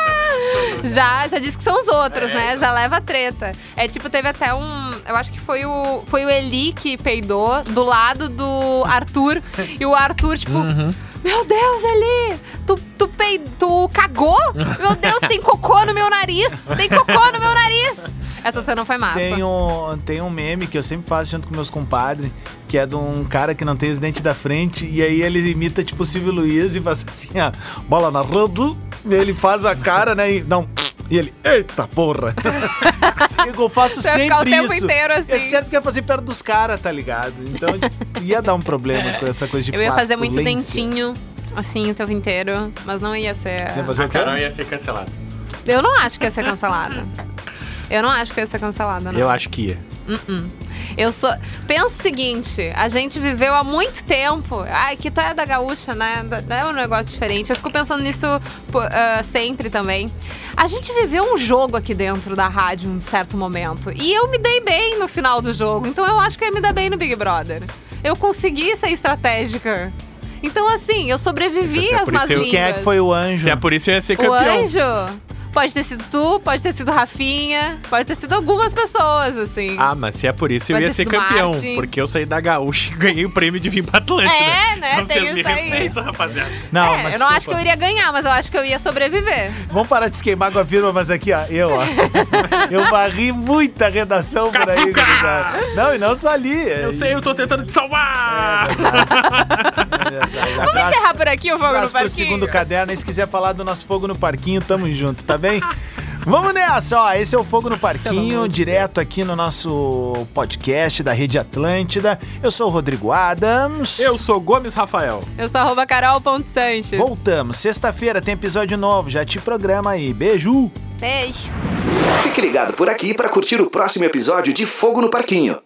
Speaker 3: Já, já disse que são os outros, né? Já leva treta. É tipo, teve até um. Eu acho que foi o, foi o Eli que peidou do lado do Arthur. e o Arthur, tipo, meu Deus, Eli! Tu, tu, pei, tu cagou? Meu Deus, tem cocô no meu nariz! Tem cocô no meu nariz! Essa cena foi massa.
Speaker 2: Tem um, tem um meme que eu sempre faço junto com meus compadres, que é de um cara que não tem os dentes da frente, e aí ele imita tipo o Silvio Luiz e faz assim, ó, bola na e ele faz a cara, né, e não, e ele, eita porra. eu faço
Speaker 3: Você
Speaker 2: sempre
Speaker 3: ficar o tempo
Speaker 2: isso.
Speaker 3: inteiro assim.
Speaker 2: É certo que ia fazer perto dos caras, tá ligado? Então ia dar um problema com essa coisa de
Speaker 3: Eu ia fazer muito dentinho, assim, o tempo inteiro. Mas não ia ser.
Speaker 2: Ia fazer
Speaker 4: A
Speaker 2: o quê?
Speaker 4: Carol ia ser cancelada.
Speaker 3: Eu não acho que ia ser cancelada. Eu não acho que ia ser cancelada, não.
Speaker 4: Eu acho que ia.
Speaker 3: Uh-uh. Eu sou. Pensa o seguinte: a gente viveu há muito tempo. Ai, que tu é da gaúcha, né? É um negócio diferente. Eu fico pensando nisso ah, sempre também. A gente viveu um jogo aqui dentro da rádio em um certo momento. E eu me dei bem no final do jogo. Então eu acho que eu ia me dar bem no Big Brother. Eu consegui ser estratégica. Então, assim, eu sobrevivi
Speaker 4: Então, é
Speaker 3: às
Speaker 4: isso
Speaker 3: más línguas.
Speaker 2: Quem é que foi o anjo?
Speaker 4: Se é por isso eu ia ser
Speaker 3: O
Speaker 4: campeão.
Speaker 3: anjo? Pode ter sido tu, pode ter sido Rafinha, pode ter sido algumas pessoas, assim.
Speaker 4: Ah, mas se é por isso eu
Speaker 3: Pode
Speaker 4: ia
Speaker 3: ter
Speaker 4: ser campeão.
Speaker 3: Martin.
Speaker 4: Porque eu saí da gaúcha e ganhei o prêmio de vir pra Atlântida.
Speaker 3: É, né?
Speaker 4: Então
Speaker 3: Tem
Speaker 4: vocês me respeitam, rapaziada.
Speaker 2: Não,
Speaker 3: é,
Speaker 2: mas
Speaker 3: eu não acho que eu iria ganhar, mas eu acho que eu ia sobreviver.
Speaker 2: Vamos parar de se queimar com a firma, mas aqui, ó, eu, ó. eu varri muita redação por aí. Gurizada. Não, e não só ali.
Speaker 4: Eu sei, eu tô tentando te salvar!
Speaker 3: Vamos encerrar por aqui o Fogo no
Speaker 2: Abraço pro
Speaker 3: Parquinho?
Speaker 2: segundo caderno. E se quiser falar do nosso fogo no parquinho, tamo junto, tá bem? Vamos nessa, ó. Esse é o Fogo no Parquinho, direto aqui no nosso podcast da Rede Atlântida. Eu sou o Rodrigo Adams.
Speaker 4: Eu sou Gomes Rafael.
Speaker 3: Eu sou arroba carol.sanches.
Speaker 2: Voltamos. Sexta-feira tem episódio novo. Já te programa aí. Beijo.
Speaker 3: Beijo.
Speaker 1: Fique ligado por aqui para curtir o próximo episódio de Fogo no Parquinho.